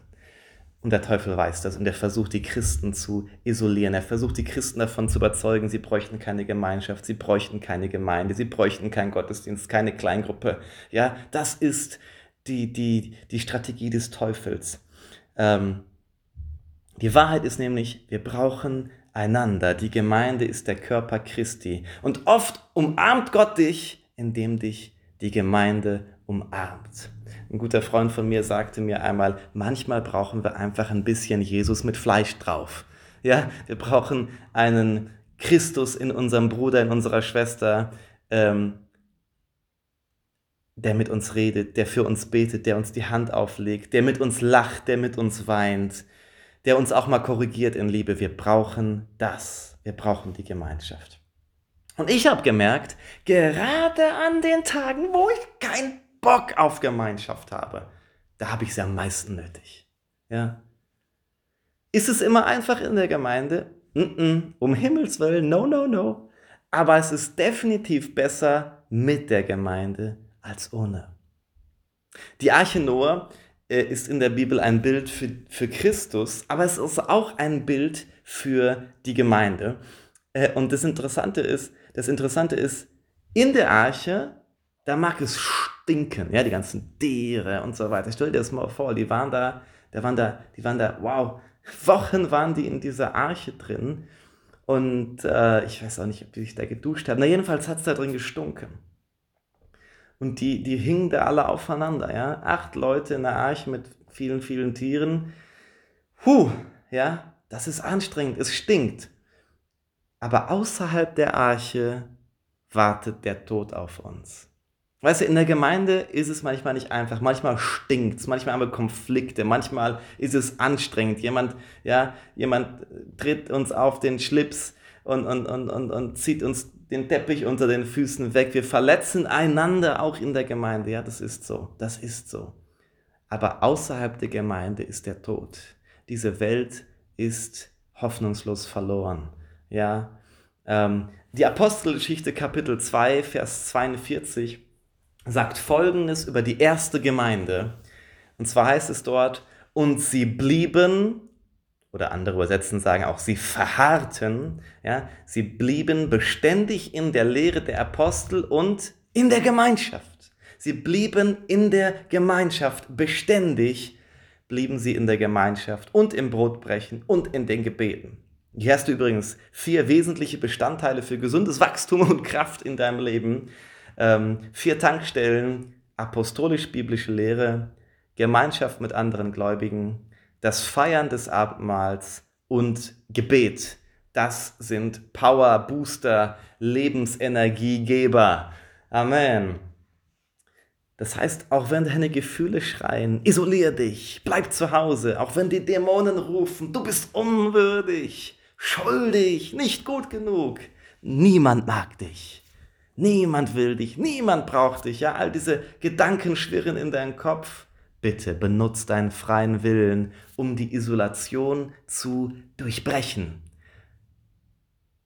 [SPEAKER 1] Und der Teufel weiß das und er versucht die Christen zu isolieren. Er versucht die Christen davon zu überzeugen, sie bräuchten keine Gemeinschaft, sie bräuchten keine Gemeinde, sie bräuchten keinen Gottesdienst, keine Kleingruppe. Ja, das ist die, die, die Strategie des Teufels. Ähm, die Wahrheit ist nämlich, wir brauchen einander. Die Gemeinde ist der Körper Christi. Und oft umarmt Gott dich, indem dich die Gemeinde umarmt. Ein guter Freund von mir sagte mir einmal, manchmal brauchen wir einfach ein bisschen Jesus mit Fleisch drauf. Ja, wir brauchen einen Christus in unserem Bruder, in unserer Schwester, ähm, der mit uns redet, der für uns betet, der uns die Hand auflegt, der mit uns lacht, der mit uns weint, der uns auch mal korrigiert in Liebe. Wir brauchen das. Wir brauchen die Gemeinschaft. Und ich habe gemerkt, gerade an den Tagen, wo ich kein Bock auf Gemeinschaft habe, da habe ich sie am meisten nötig. Ja? Ist es immer einfach in der Gemeinde? Um Himmels Willen, no, no, no. Aber es ist definitiv besser mit der Gemeinde als ohne. Die Arche Noah äh, ist in der Bibel ein Bild für, für Christus, aber es ist auch ein Bild für die Gemeinde. Äh, und das Interessante ist, das Interessante ist, in der Arche, da mag es stinken, ja, die ganzen Tiere und so weiter. Stell dir das mal vor, die waren da, die waren da, die waren da, wow, Wochen waren die in dieser Arche drin und äh, ich weiß auch nicht, ob die sich da geduscht haben. Na, jedenfalls hat es da drin gestunken. Und die, die hingen da alle aufeinander, ja. Acht Leute in der Arche mit vielen, vielen Tieren. Puh, ja, das ist anstrengend, es stinkt. Aber außerhalb der Arche wartet der Tod auf uns. Weißt du, in der Gemeinde ist es manchmal nicht einfach. Manchmal stinkt es, manchmal haben wir Konflikte, manchmal ist es anstrengend. Jemand, ja, jemand tritt uns auf den Schlips und, und, und, und, und zieht uns den Teppich unter den Füßen weg. Wir verletzen einander auch in der Gemeinde. Ja, das ist so. Das ist so. Aber außerhalb der Gemeinde ist der Tod. Diese Welt ist hoffnungslos verloren. Ja, ähm, die Apostelgeschichte Kapitel 2, Vers 42 sagt Folgendes über die erste Gemeinde. Und zwar heißt es dort, und sie blieben, oder andere Übersetzen sagen auch, sie verharrten, ja, sie blieben beständig in der Lehre der Apostel und in der Gemeinschaft. Sie blieben in der Gemeinschaft, beständig blieben sie in der Gemeinschaft und im Brotbrechen und in den Gebeten. Hier hast du übrigens vier wesentliche Bestandteile für gesundes Wachstum und Kraft in deinem Leben. Ähm, vier Tankstellen, apostolisch-biblische Lehre, Gemeinschaft mit anderen Gläubigen, das Feiern des Abendmahls und Gebet. Das sind Power Booster, Lebensenergiegeber. Amen. Das heißt, auch wenn deine Gefühle schreien, isolier dich, bleib zu Hause, auch wenn die Dämonen rufen, du bist unwürdig, schuldig, nicht gut genug. Niemand mag dich. Niemand will dich, niemand braucht dich. Ja, all diese Gedanken schwirren in deinen Kopf. Bitte benutzt deinen freien Willen, um die Isolation zu durchbrechen.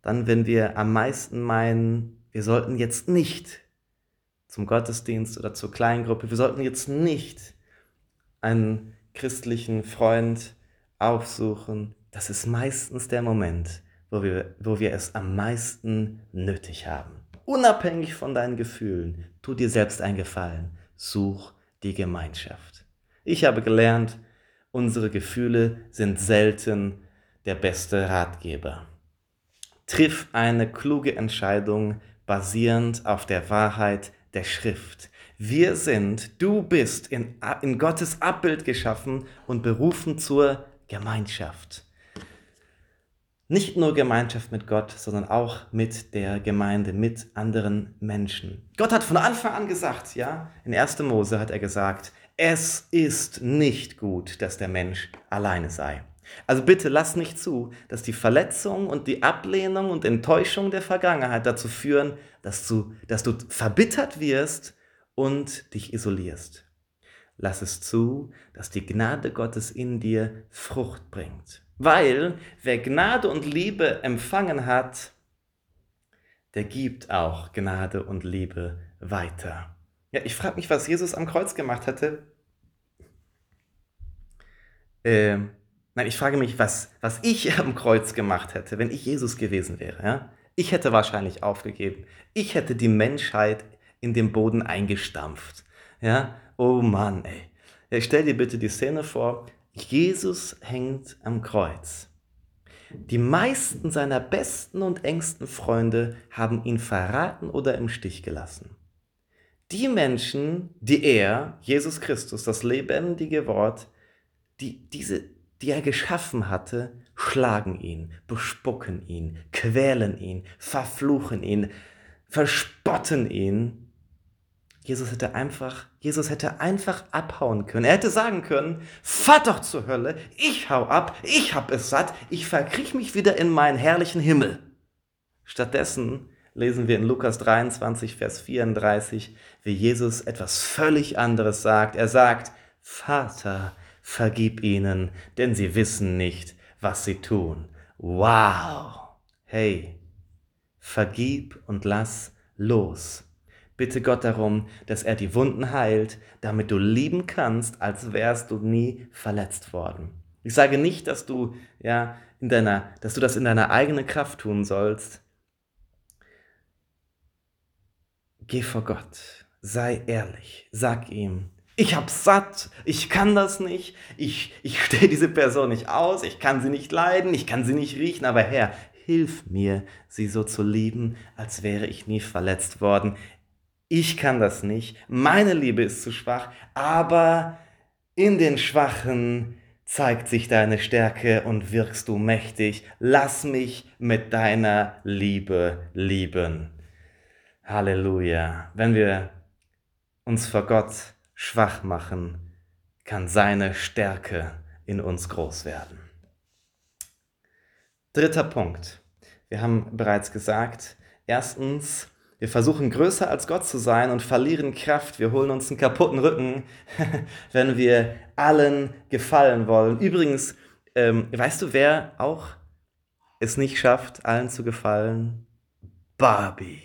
[SPEAKER 1] Dann, wenn wir am meisten meinen, wir sollten jetzt nicht zum Gottesdienst oder zur Kleingruppe, wir sollten jetzt nicht einen christlichen Freund aufsuchen, das ist meistens der Moment, wo wir, wo wir es am meisten nötig haben. Unabhängig von deinen Gefühlen, tu dir selbst einen Gefallen, such die Gemeinschaft. Ich habe gelernt, unsere Gefühle sind selten der beste Ratgeber. Triff eine kluge Entscheidung basierend auf der Wahrheit der Schrift. Wir sind, du bist in, in Gottes Abbild geschaffen und berufen zur Gemeinschaft. Nicht nur Gemeinschaft mit Gott, sondern auch mit der Gemeinde, mit anderen Menschen. Gott hat von Anfang an gesagt, ja, in 1. Mose hat er gesagt, es ist nicht gut, dass der Mensch alleine sei. Also bitte lass nicht zu, dass die Verletzung und die Ablehnung und Enttäuschung der Vergangenheit dazu führen, dass du, dass du verbittert wirst und dich isolierst. Lass es zu, dass die Gnade Gottes in dir Frucht bringt. Weil wer Gnade und Liebe empfangen hat, der gibt auch Gnade und Liebe weiter. Ja, ich frage mich, was Jesus am Kreuz gemacht hätte. Äh, nein, ich frage mich, was, was ich am Kreuz gemacht hätte, wenn ich Jesus gewesen wäre. Ja? Ich hätte wahrscheinlich aufgegeben. Ich hätte die Menschheit in den Boden eingestampft. Ja? Oh Mann, ey. Ja, stell dir bitte die Szene vor, Jesus hängt am Kreuz. Die meisten seiner besten und engsten Freunde haben ihn verraten oder im Stich gelassen. Die Menschen, die er, Jesus Christus, das lebendige Wort, die, diese, die er geschaffen hatte, schlagen ihn, bespucken ihn, quälen ihn, verfluchen ihn, verspotten ihn Jesus hätte einfach, Jesus hätte einfach abhauen können. Er hätte sagen können, fahr doch zur Hölle, ich hau ab, ich hab es satt, ich verkriech mich wieder in meinen herrlichen Himmel. Stattdessen lesen wir in Lukas 23, Vers 34, wie Jesus etwas völlig anderes sagt. Er sagt, Vater, vergib ihnen, denn sie wissen nicht, was sie tun. Wow! Hey, vergib und lass los. Bitte Gott darum, dass er die Wunden heilt, damit du lieben kannst, als wärst du nie verletzt worden. Ich sage nicht, dass du, ja, in deiner, dass du das in deiner eigenen Kraft tun sollst. Geh vor Gott, sei ehrlich, sag ihm, ich hab's satt, ich kann das nicht, ich, ich stehe diese Person nicht aus, ich kann sie nicht leiden, ich kann sie nicht riechen, aber Herr, hilf mir, sie so zu lieben, als wäre ich nie verletzt worden ich kann das nicht, meine Liebe ist zu schwach, aber in den Schwachen zeigt sich deine Stärke und wirkst du mächtig. Lass mich mit deiner Liebe lieben. Halleluja. Wenn wir uns vor Gott schwach machen, kann seine Stärke in uns groß werden. Dritter Punkt. Wir haben bereits gesagt, erstens, wir versuchen größer als Gott zu sein und verlieren Kraft. Wir holen uns einen kaputten Rücken, wenn wir allen gefallen wollen. Übrigens, ähm, weißt du, wer auch es nicht schafft, allen zu gefallen? Barbie.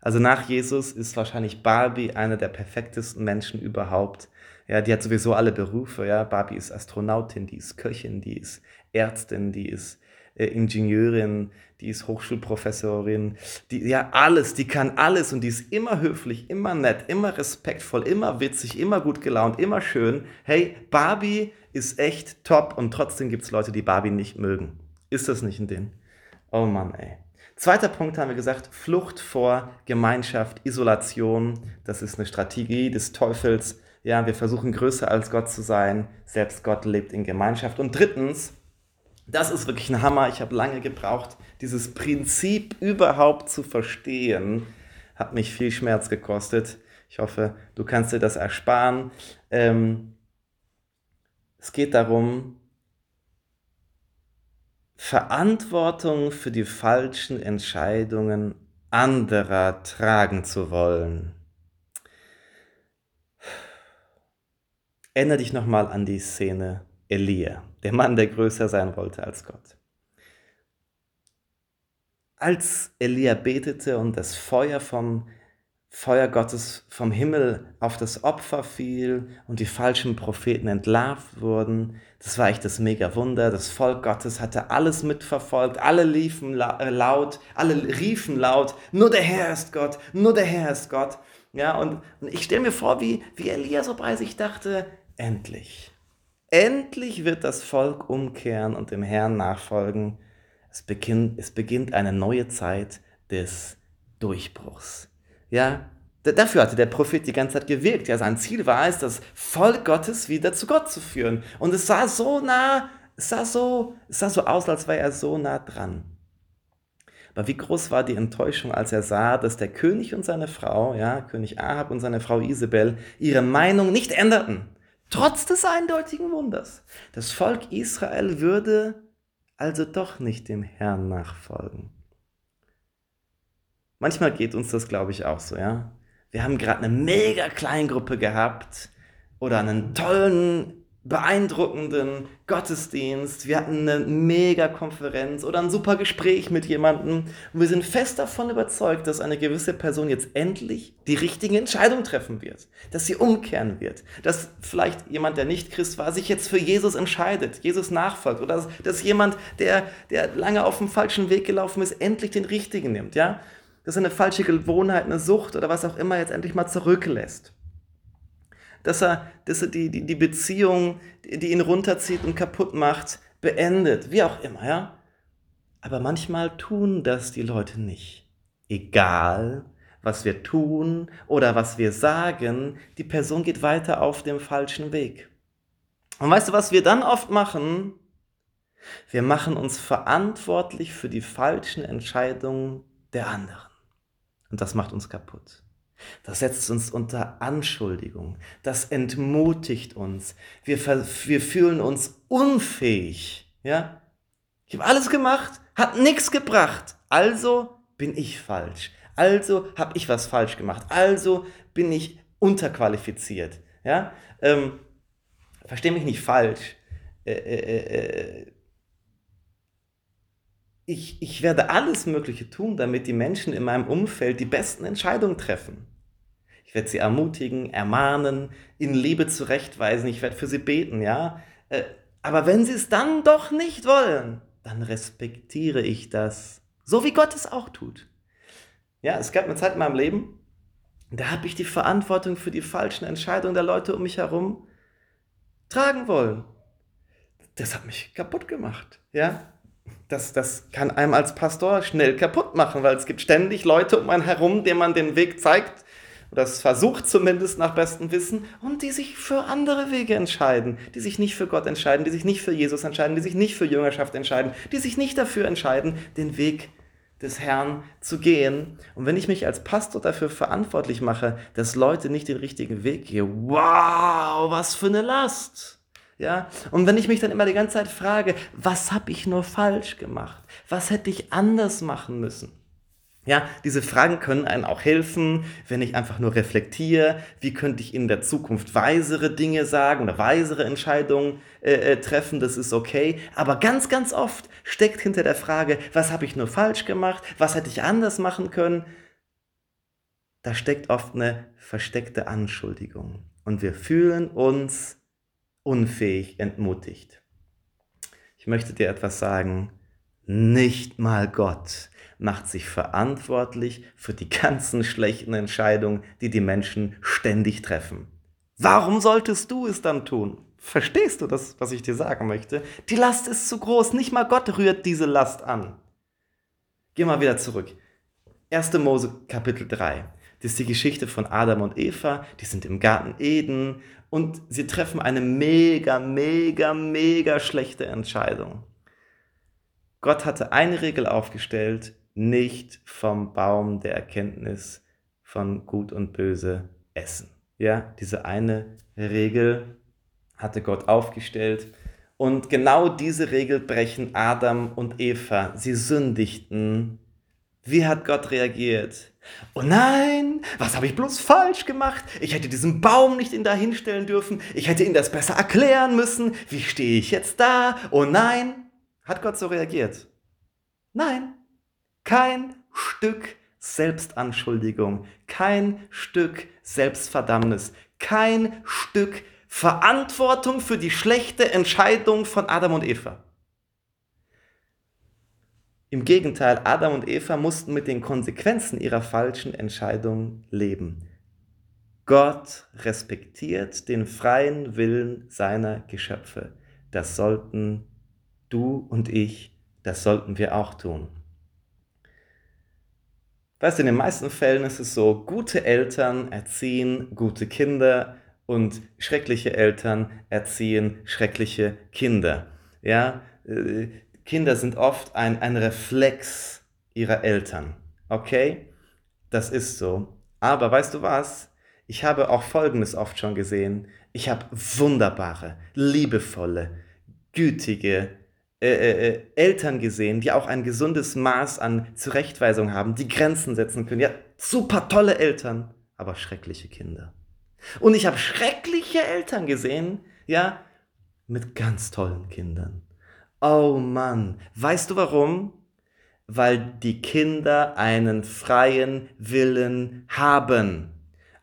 [SPEAKER 1] Also nach Jesus ist wahrscheinlich Barbie eine der perfektesten Menschen überhaupt. Ja, die hat sowieso alle Berufe. Ja, Barbie ist Astronautin, die ist Köchin, die ist Ärztin, die ist äh, Ingenieurin, die ist Hochschulprofessorin, die, ja, alles, die kann alles und die ist immer höflich, immer nett, immer respektvoll, immer witzig, immer gut gelaunt, immer schön. Hey, Barbie ist echt top und trotzdem gibt es Leute, die Barbie nicht mögen. Ist das nicht ein Ding? Oh Mann, ey. Zweiter Punkt haben wir gesagt, Flucht vor Gemeinschaft, Isolation. Das ist eine Strategie des Teufels. Ja, wir versuchen größer als Gott zu sein. Selbst Gott lebt in Gemeinschaft. Und drittens, das ist wirklich ein Hammer. Ich habe lange gebraucht, dieses Prinzip überhaupt zu verstehen. Hat mich viel Schmerz gekostet. Ich hoffe, du kannst dir das ersparen. Ähm, es geht darum, Verantwortung für die falschen Entscheidungen anderer tragen zu wollen. Erinnere dich nochmal an die Szene Elia, der Mann, der größer sein wollte als Gott. Als Elia betete und das Feuer vom Feuer Gottes vom Himmel auf das Opfer fiel und die falschen Propheten entlarvt wurden. Das war echt das mega Wunder. Das Volk Gottes hatte alles mitverfolgt. Alle liefen äh, laut, alle riefen laut, nur der Herr ist Gott, nur der Herr ist Gott. Ja, und, und ich stelle mir vor, wie, wie Elia so bei sich dachte, endlich. Endlich wird das Volk umkehren und dem Herrn nachfolgen. Es beginnt, es beginnt eine neue Zeit des Durchbruchs. Ja, dafür hatte der Prophet die ganze Zeit gewirkt. Ja, sein Ziel war es, das Volk Gottes wieder zu Gott zu führen. Und es sah so nah, es sah so, es sah so aus, als wäre er so nah dran. Aber wie groß war die Enttäuschung, als er sah, dass der König und seine Frau, ja, König Ahab und seine Frau Isabel, ihre Meinung nicht änderten, trotz des eindeutigen Wunders. Das Volk Israel würde also doch nicht dem Herrn nachfolgen. Manchmal geht uns das, glaube ich, auch so, ja. Wir haben gerade eine mega Kleingruppe gehabt oder einen tollen, beeindruckenden Gottesdienst. Wir hatten eine mega Konferenz oder ein super Gespräch mit jemandem und wir sind fest davon überzeugt, dass eine gewisse Person jetzt endlich die richtige Entscheidung treffen wird, dass sie umkehren wird, dass vielleicht jemand, der nicht Christ war, sich jetzt für Jesus entscheidet, Jesus nachfolgt oder dass jemand, der, der lange auf dem falschen Weg gelaufen ist, endlich den richtigen nimmt, ja dass er eine falsche Gewohnheit, eine Sucht oder was auch immer jetzt endlich mal zurücklässt. Dass er, dass er die, die, die Beziehung, die ihn runterzieht und kaputt macht, beendet, wie auch immer, ja. Aber manchmal tun das die Leute nicht. Egal, was wir tun oder was wir sagen, die Person geht weiter auf dem falschen Weg. Und weißt du, was wir dann oft machen? Wir machen uns verantwortlich für die falschen Entscheidungen der anderen. Und das macht uns kaputt. Das setzt uns unter Anschuldigung. Das entmutigt uns. Wir, wir fühlen uns unfähig. Ja? Ich habe alles gemacht, hat nichts gebracht. Also bin ich falsch. Also habe ich was falsch gemacht. Also bin ich unterqualifiziert. Ja? Ähm, Verstehe mich nicht falsch. Äh, äh, äh, ich, ich werde alles Mögliche tun, damit die Menschen in meinem Umfeld die besten Entscheidungen treffen. Ich werde sie ermutigen, ermahnen, in Liebe zurechtweisen, ich werde für sie beten, ja. Äh, aber wenn sie es dann doch nicht wollen, dann respektiere ich das, so wie Gott es auch tut. Ja, es gab eine Zeit in meinem Leben, da habe ich die Verantwortung für die falschen Entscheidungen der Leute um mich herum tragen wollen. Das hat mich kaputt gemacht, ja das, das kann einem als Pastor schnell kaputt machen, weil es gibt ständig Leute um einen herum, denen man den Weg zeigt, es versucht zumindest nach bestem Wissen, und die sich für andere Wege entscheiden, die sich nicht für Gott entscheiden, die sich nicht für Jesus entscheiden, die sich nicht für Jüngerschaft entscheiden, die sich nicht dafür entscheiden, den Weg des Herrn zu gehen. Und wenn ich mich als Pastor dafür verantwortlich mache, dass Leute nicht den richtigen Weg gehen, wow, was für eine Last. Ja? Und wenn ich mich dann immer die ganze Zeit frage, was habe ich nur falsch gemacht? Was hätte ich anders machen müssen? Ja, diese Fragen können einem auch helfen, wenn ich einfach nur reflektiere, wie könnte ich in der Zukunft weisere Dinge sagen oder weisere Entscheidungen äh, äh, treffen, das ist okay. Aber ganz, ganz oft steckt hinter der Frage, was habe ich nur falsch gemacht, was hätte ich anders machen können, da steckt oft eine versteckte Anschuldigung. Und wir fühlen uns unfähig, entmutigt. Ich möchte dir etwas sagen, nicht mal Gott macht sich verantwortlich für die ganzen schlechten Entscheidungen, die die Menschen ständig treffen. Warum solltest du es dann tun? Verstehst du das, was ich dir sagen möchte? Die Last ist zu groß. Nicht mal Gott rührt diese Last an. Geh mal wieder zurück. 1. Mose Kapitel 3. Das ist die Geschichte von Adam und Eva. Die sind im Garten Eden und sie treffen eine mega, mega, mega schlechte Entscheidung. Gott hatte eine Regel aufgestellt, nicht vom Baum der Erkenntnis von Gut und Böse essen. Ja, diese eine Regel hatte Gott aufgestellt. Und genau diese Regel brechen Adam und Eva. Sie sündigten. Wie hat Gott reagiert? Oh nein, was habe ich bloß falsch gemacht? Ich hätte diesen Baum nicht in da hinstellen dürfen. Ich hätte ihm das besser erklären müssen. Wie stehe ich jetzt da? Oh nein. Hat Gott so reagiert? Nein. Kein Stück Selbstanschuldigung, kein Stück Selbstverdammnis, kein Stück Verantwortung für die schlechte Entscheidung von Adam und Eva. Im Gegenteil, Adam und Eva mussten mit den Konsequenzen ihrer falschen Entscheidung leben. Gott respektiert den freien Willen seiner Geschöpfe. Das sollten du und ich, das sollten wir auch tun. Weißt du, in den meisten Fällen ist es so, gute Eltern erziehen gute Kinder und schreckliche Eltern erziehen schreckliche Kinder. Ja, äh, Kinder sind oft ein, ein Reflex ihrer Eltern. Okay? Das ist so. Aber weißt du was? Ich habe auch Folgendes oft schon gesehen. Ich habe wunderbare, liebevolle, gütige äh, äh, äh, Eltern gesehen, die auch ein gesundes Maß an Zurechtweisung haben, die Grenzen setzen können. Ja, super tolle Eltern, aber schreckliche Kinder. Und ich habe schreckliche Eltern gesehen, ja, mit ganz tollen Kindern. Oh Mann, weißt du warum? Weil die Kinder einen freien Willen haben.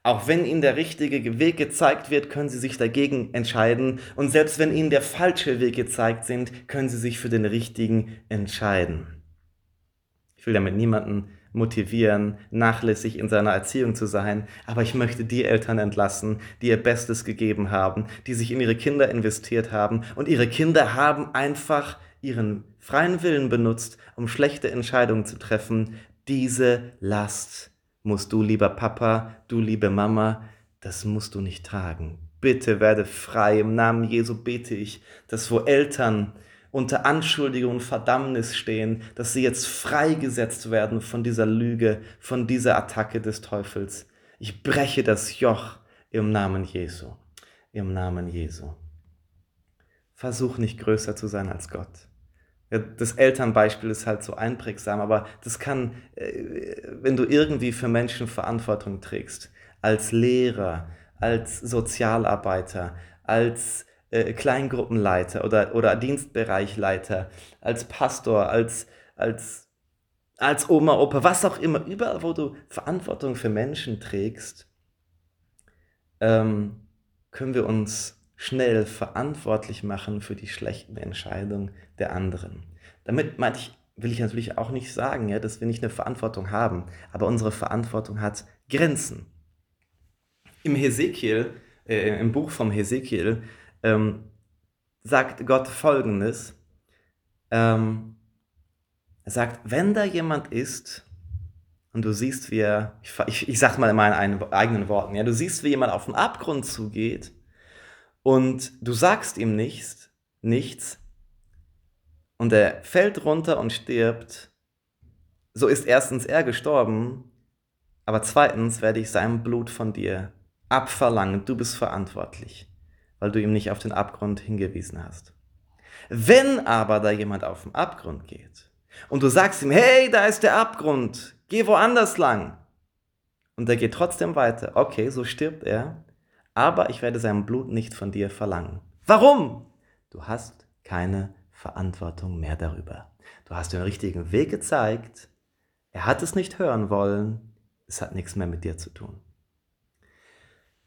[SPEAKER 1] Auch wenn ihnen der richtige Weg gezeigt wird, können sie sich dagegen entscheiden. Und selbst wenn ihnen der falsche Weg gezeigt sind, können sie sich für den richtigen entscheiden. Ich will damit niemanden motivieren, nachlässig in seiner Erziehung zu sein, aber ich möchte die Eltern entlassen, die ihr Bestes gegeben haben, die sich in ihre Kinder investiert haben und ihre Kinder haben einfach ihren freien Willen benutzt, um schlechte Entscheidungen zu treffen. Diese Last musst du, lieber Papa, du, liebe Mama, das musst du nicht tragen. Bitte werde frei. Im Namen Jesu bete ich, dass wo Eltern unter Anschuldigung und Verdammnis stehen, dass sie jetzt freigesetzt werden von dieser Lüge, von dieser Attacke des Teufels. Ich breche das Joch im Namen Jesu. Im Namen Jesu. Versuch nicht größer zu sein als Gott. Das Elternbeispiel ist halt so einprägsam, aber das kann, äh, wenn du irgendwie für Menschen Verantwortung trägst, als Lehrer, als Sozialarbeiter, als äh, Kleingruppenleiter oder, oder Dienstbereichleiter, als Pastor, als, als, als Oma, Opa, was auch immer, überall, wo du Verantwortung für Menschen trägst, ähm, können wir uns schnell verantwortlich machen für die schlechten Entscheidungen der anderen. Damit meinte ich, will ich natürlich auch nicht sagen, ja, dass wir nicht eine Verantwortung haben, aber unsere Verantwortung hat Grenzen. Im Hesekiel, äh, im Buch vom Hesekiel, ähm, sagt Gott folgendes. Ähm, er sagt, wenn da jemand ist, und du siehst, wie er, ich, ich, ich sag mal in meinen eigenen Worten, ja, du siehst, wie jemand auf den Abgrund zugeht und du sagst ihm nichts, nichts, und er fällt runter und stirbt, so ist erstens er gestorben, aber zweitens werde ich sein Blut von dir abverlangen. Du bist verantwortlich weil du ihm nicht auf den Abgrund hingewiesen hast. Wenn aber da jemand auf den Abgrund geht und du sagst ihm, hey, da ist der Abgrund, geh woanders lang. Und er geht trotzdem weiter. Okay, so stirbt er, aber ich werde sein Blut nicht von dir verlangen. Warum? Du hast keine Verantwortung mehr darüber. Du hast den richtigen Weg gezeigt, er hat es nicht hören wollen, es hat nichts mehr mit dir zu tun.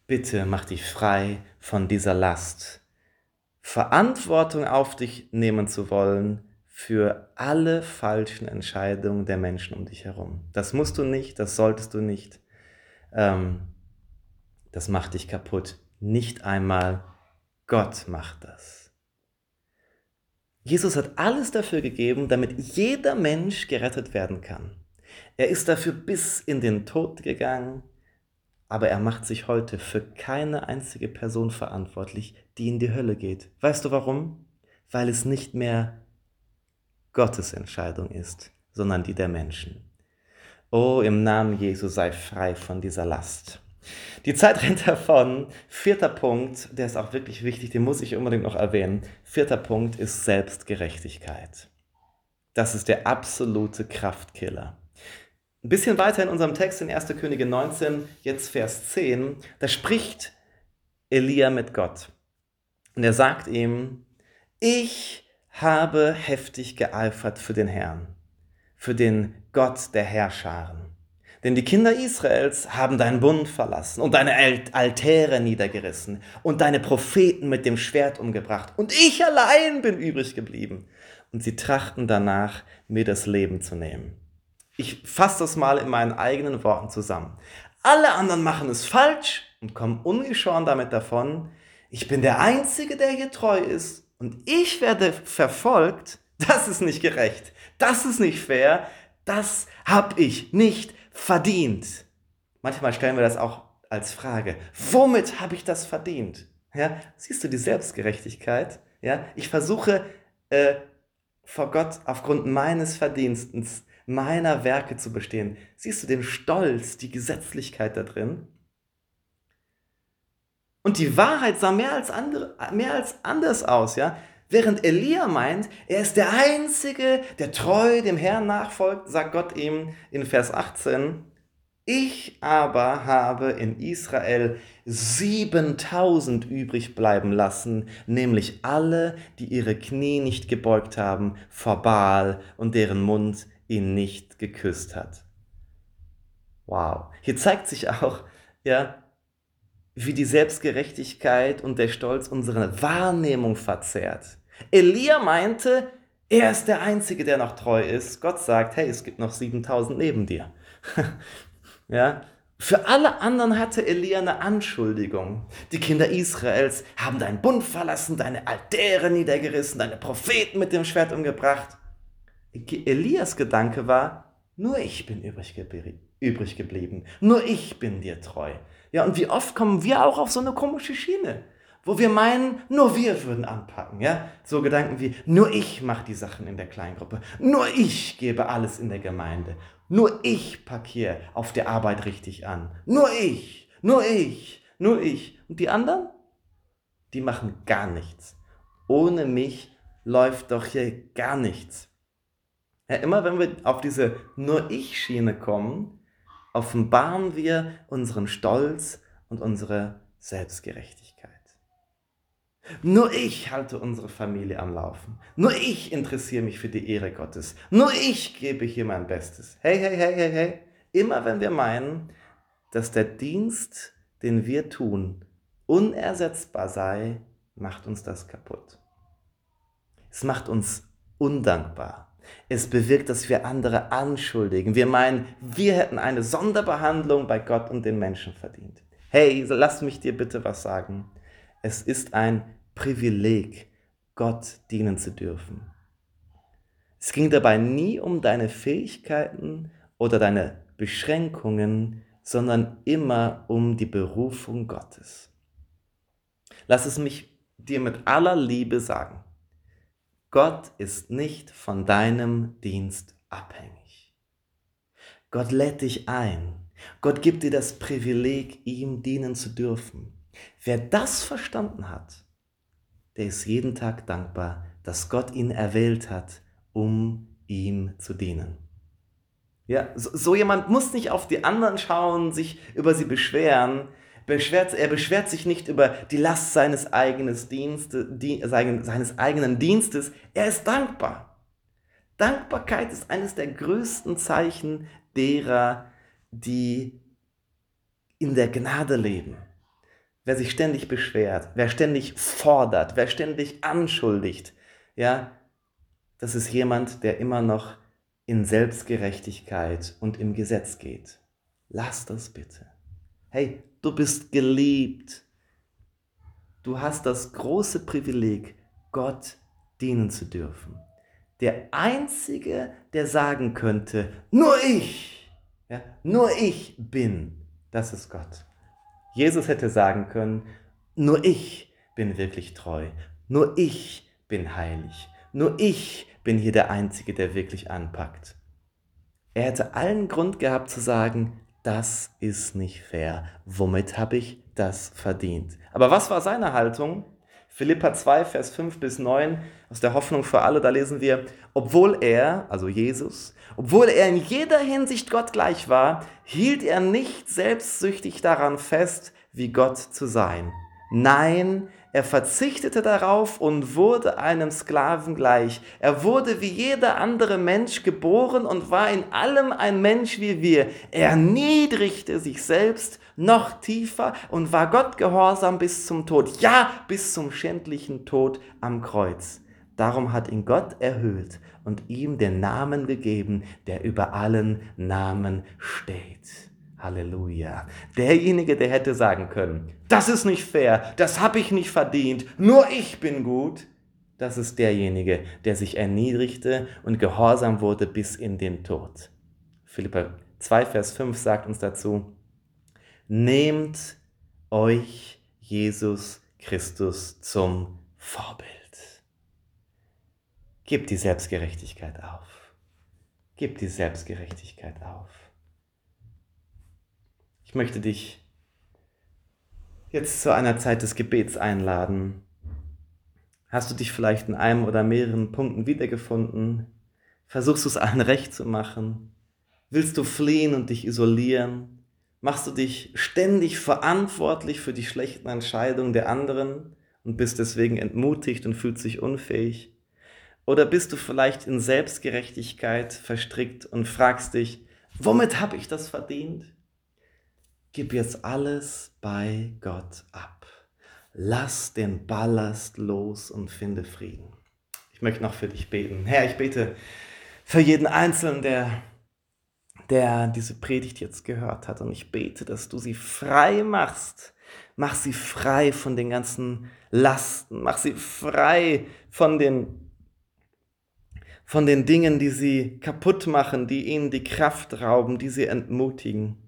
[SPEAKER 1] Bitte mach dich frei von dieser Last, Verantwortung auf dich nehmen zu wollen für alle falschen Entscheidungen der Menschen um dich herum. Das musst du nicht, das solltest du nicht. Ähm, das macht dich kaputt. Nicht einmal Gott macht das. Jesus hat alles dafür gegeben, damit jeder Mensch gerettet werden kann. Er ist dafür bis in den Tod gegangen, aber er macht sich heute für keine einzige Person verantwortlich, die in die Hölle geht. Weißt du warum? Weil es nicht mehr Gottes Entscheidung ist, sondern die der Menschen. Oh, im Namen Jesu sei frei von dieser Last. Die Zeit rennt davon. Vierter Punkt, der ist auch wirklich wichtig, den muss ich unbedingt noch erwähnen. Vierter Punkt ist Selbstgerechtigkeit. Das ist der absolute Kraftkiller. Ein bisschen weiter in unserem Text in 1. Könige 19, jetzt Vers 10, da spricht Elia mit Gott. Und er sagt ihm, ich habe heftig geeifert für den Herrn, für den Gott der Herrscharen. Denn die Kinder Israels haben deinen Bund verlassen und deine Altäre niedergerissen und deine Propheten mit dem Schwert umgebracht. Und ich allein bin übrig geblieben. Und sie trachten danach, mir das Leben zu nehmen. Ich fasse das mal in meinen eigenen Worten zusammen. Alle anderen machen es falsch und kommen ungeschoren damit davon. Ich bin der Einzige, der hier treu ist und ich werde verfolgt. Das ist nicht gerecht. Das ist nicht fair. Das habe ich nicht verdient. Manchmal stellen wir das auch als Frage. Womit habe ich das verdient? Ja, siehst du die Selbstgerechtigkeit? Ja, ich versuche äh, vor Gott aufgrund meines Verdienstes meiner Werke zu bestehen. Siehst du den Stolz, die Gesetzlichkeit da drin? Und die Wahrheit sah mehr als, andere, mehr als anders aus, ja? Während Elia meint, er ist der Einzige, der treu dem Herrn nachfolgt, sagt Gott ihm in Vers 18, ich aber habe in Israel 7000 übrig bleiben lassen, nämlich alle, die ihre Knie nicht gebeugt haben vor Baal und deren Mund ihn nicht geküsst hat. Wow. Hier zeigt sich auch, ja, wie die Selbstgerechtigkeit und der Stolz unsere Wahrnehmung verzerrt. Elia meinte, er ist der Einzige, der noch treu ist. Gott sagt, hey, es gibt noch 7000 neben dir. ja, für alle anderen hatte Elia eine Anschuldigung. Die Kinder Israels haben deinen Bund verlassen, deine Altäre niedergerissen, deine Propheten mit dem Schwert umgebracht. Elias Gedanke war, nur ich bin übrig, übrig geblieben. Nur ich bin dir treu. Ja, und wie oft kommen wir auch auf so eine komische Schiene, wo wir meinen, nur wir würden anpacken. Ja, so Gedanken wie, nur ich mache die Sachen in der Kleingruppe. Nur ich gebe alles in der Gemeinde. Nur ich packe hier auf der Arbeit richtig an. Nur ich, nur ich, nur ich. Und die anderen? Die machen gar nichts. Ohne mich läuft doch hier gar nichts. Ja, immer wenn wir auf diese Nur-Ich-Schiene kommen, offenbaren wir unseren Stolz und unsere Selbstgerechtigkeit. Nur ich halte unsere Familie am Laufen. Nur ich interessiere mich für die Ehre Gottes. Nur ich gebe hier mein Bestes. Hey, hey, hey, hey, hey. Immer wenn wir meinen, dass der Dienst, den wir tun, unersetzbar sei, macht uns das kaputt. Es macht uns undankbar. Es bewirkt, dass wir andere anschuldigen. Wir meinen, wir hätten eine Sonderbehandlung bei Gott und den Menschen verdient. Hey, lass mich dir bitte was sagen. Es ist ein Privileg, Gott dienen zu dürfen. Es ging dabei nie um deine Fähigkeiten oder deine Beschränkungen, sondern immer um die Berufung Gottes. Lass es mich dir mit aller Liebe sagen. Gott ist nicht von deinem Dienst abhängig. Gott lädt dich ein. Gott gibt dir das Privileg, ihm dienen zu dürfen. Wer das verstanden hat, der ist jeden Tag dankbar, dass Gott ihn erwählt hat, um ihm zu dienen. Ja, so, so jemand muss nicht auf die anderen schauen, sich über sie beschweren, beschwert, er beschwert sich nicht über die Last seines, eigenes Dienste, die, seines eigenen Dienstes. Er ist dankbar. Dankbarkeit ist eines der größten Zeichen derer, die in der Gnade leben. Wer sich ständig beschwert, wer ständig fordert, wer ständig anschuldigt, ja, das ist jemand, der immer noch in Selbstgerechtigkeit und im Gesetz geht. Lass das bitte. Hey, Du bist geliebt. Du hast das große Privileg, Gott dienen zu dürfen. Der Einzige, der sagen könnte, nur ich, ja, nur ich bin, das ist Gott. Jesus hätte sagen können, nur ich bin wirklich treu, nur ich bin heilig, nur ich bin hier der Einzige, der wirklich anpackt. Er hätte allen Grund gehabt zu sagen, das ist nicht fair. Womit habe ich das verdient? Aber was war seine Haltung? Philippa 2, Vers 5 bis 9 aus der Hoffnung für alle, da lesen wir, obwohl er, also Jesus, obwohl er in jeder Hinsicht Gott gleich war, hielt er nicht selbstsüchtig daran fest, wie Gott zu sein. Nein, er verzichtete darauf und wurde einem Sklaven gleich. Er wurde wie jeder andere Mensch geboren und war in allem ein Mensch wie wir. Er erniedrigte sich selbst noch tiefer und war Gott gehorsam bis zum Tod. Ja, bis zum schändlichen Tod am Kreuz. Darum hat ihn Gott erhöht und ihm den Namen gegeben, der über allen Namen steht. Halleluja. Derjenige, der hätte sagen können, das ist nicht fair, das habe ich nicht verdient, nur ich bin gut, das ist derjenige, der sich erniedrigte und gehorsam wurde bis in den Tod. Philippa 2, Vers 5 sagt uns dazu, nehmt euch Jesus Christus zum Vorbild. Gebt die Selbstgerechtigkeit auf. Gebt die Selbstgerechtigkeit auf. Ich möchte dich jetzt zu einer Zeit des Gebets einladen. Hast du dich vielleicht in einem oder mehreren Punkten wiedergefunden? Versuchst du es allen recht zu machen? Willst du fliehen und dich isolieren? Machst du dich ständig verantwortlich für die schlechten Entscheidungen der anderen und bist deswegen entmutigt und fühlst dich unfähig? Oder bist du vielleicht in Selbstgerechtigkeit verstrickt und fragst dich, womit habe ich das verdient? Gib jetzt alles bei Gott ab. Lass den Ballast los und finde Frieden. Ich möchte noch für dich beten. Herr, ich bete für jeden Einzelnen, der, der diese Predigt jetzt gehört hat. Und ich bete, dass du sie frei machst. Mach sie frei von den ganzen Lasten. Mach sie frei von den, von den Dingen, die sie kaputt machen, die ihnen die Kraft rauben, die sie entmutigen.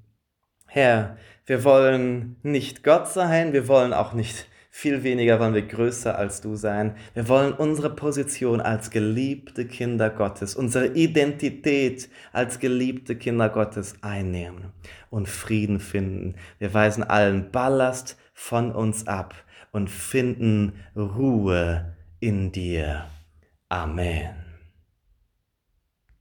[SPEAKER 1] Herr, wir wollen nicht Gott sein, wir wollen auch nicht viel weniger wollen wir größer als du sein. Wir wollen unsere Position als geliebte Kinder Gottes, unsere Identität als geliebte Kinder Gottes einnehmen und Frieden finden. Wir weisen allen Ballast von uns ab und finden Ruhe in dir. Amen.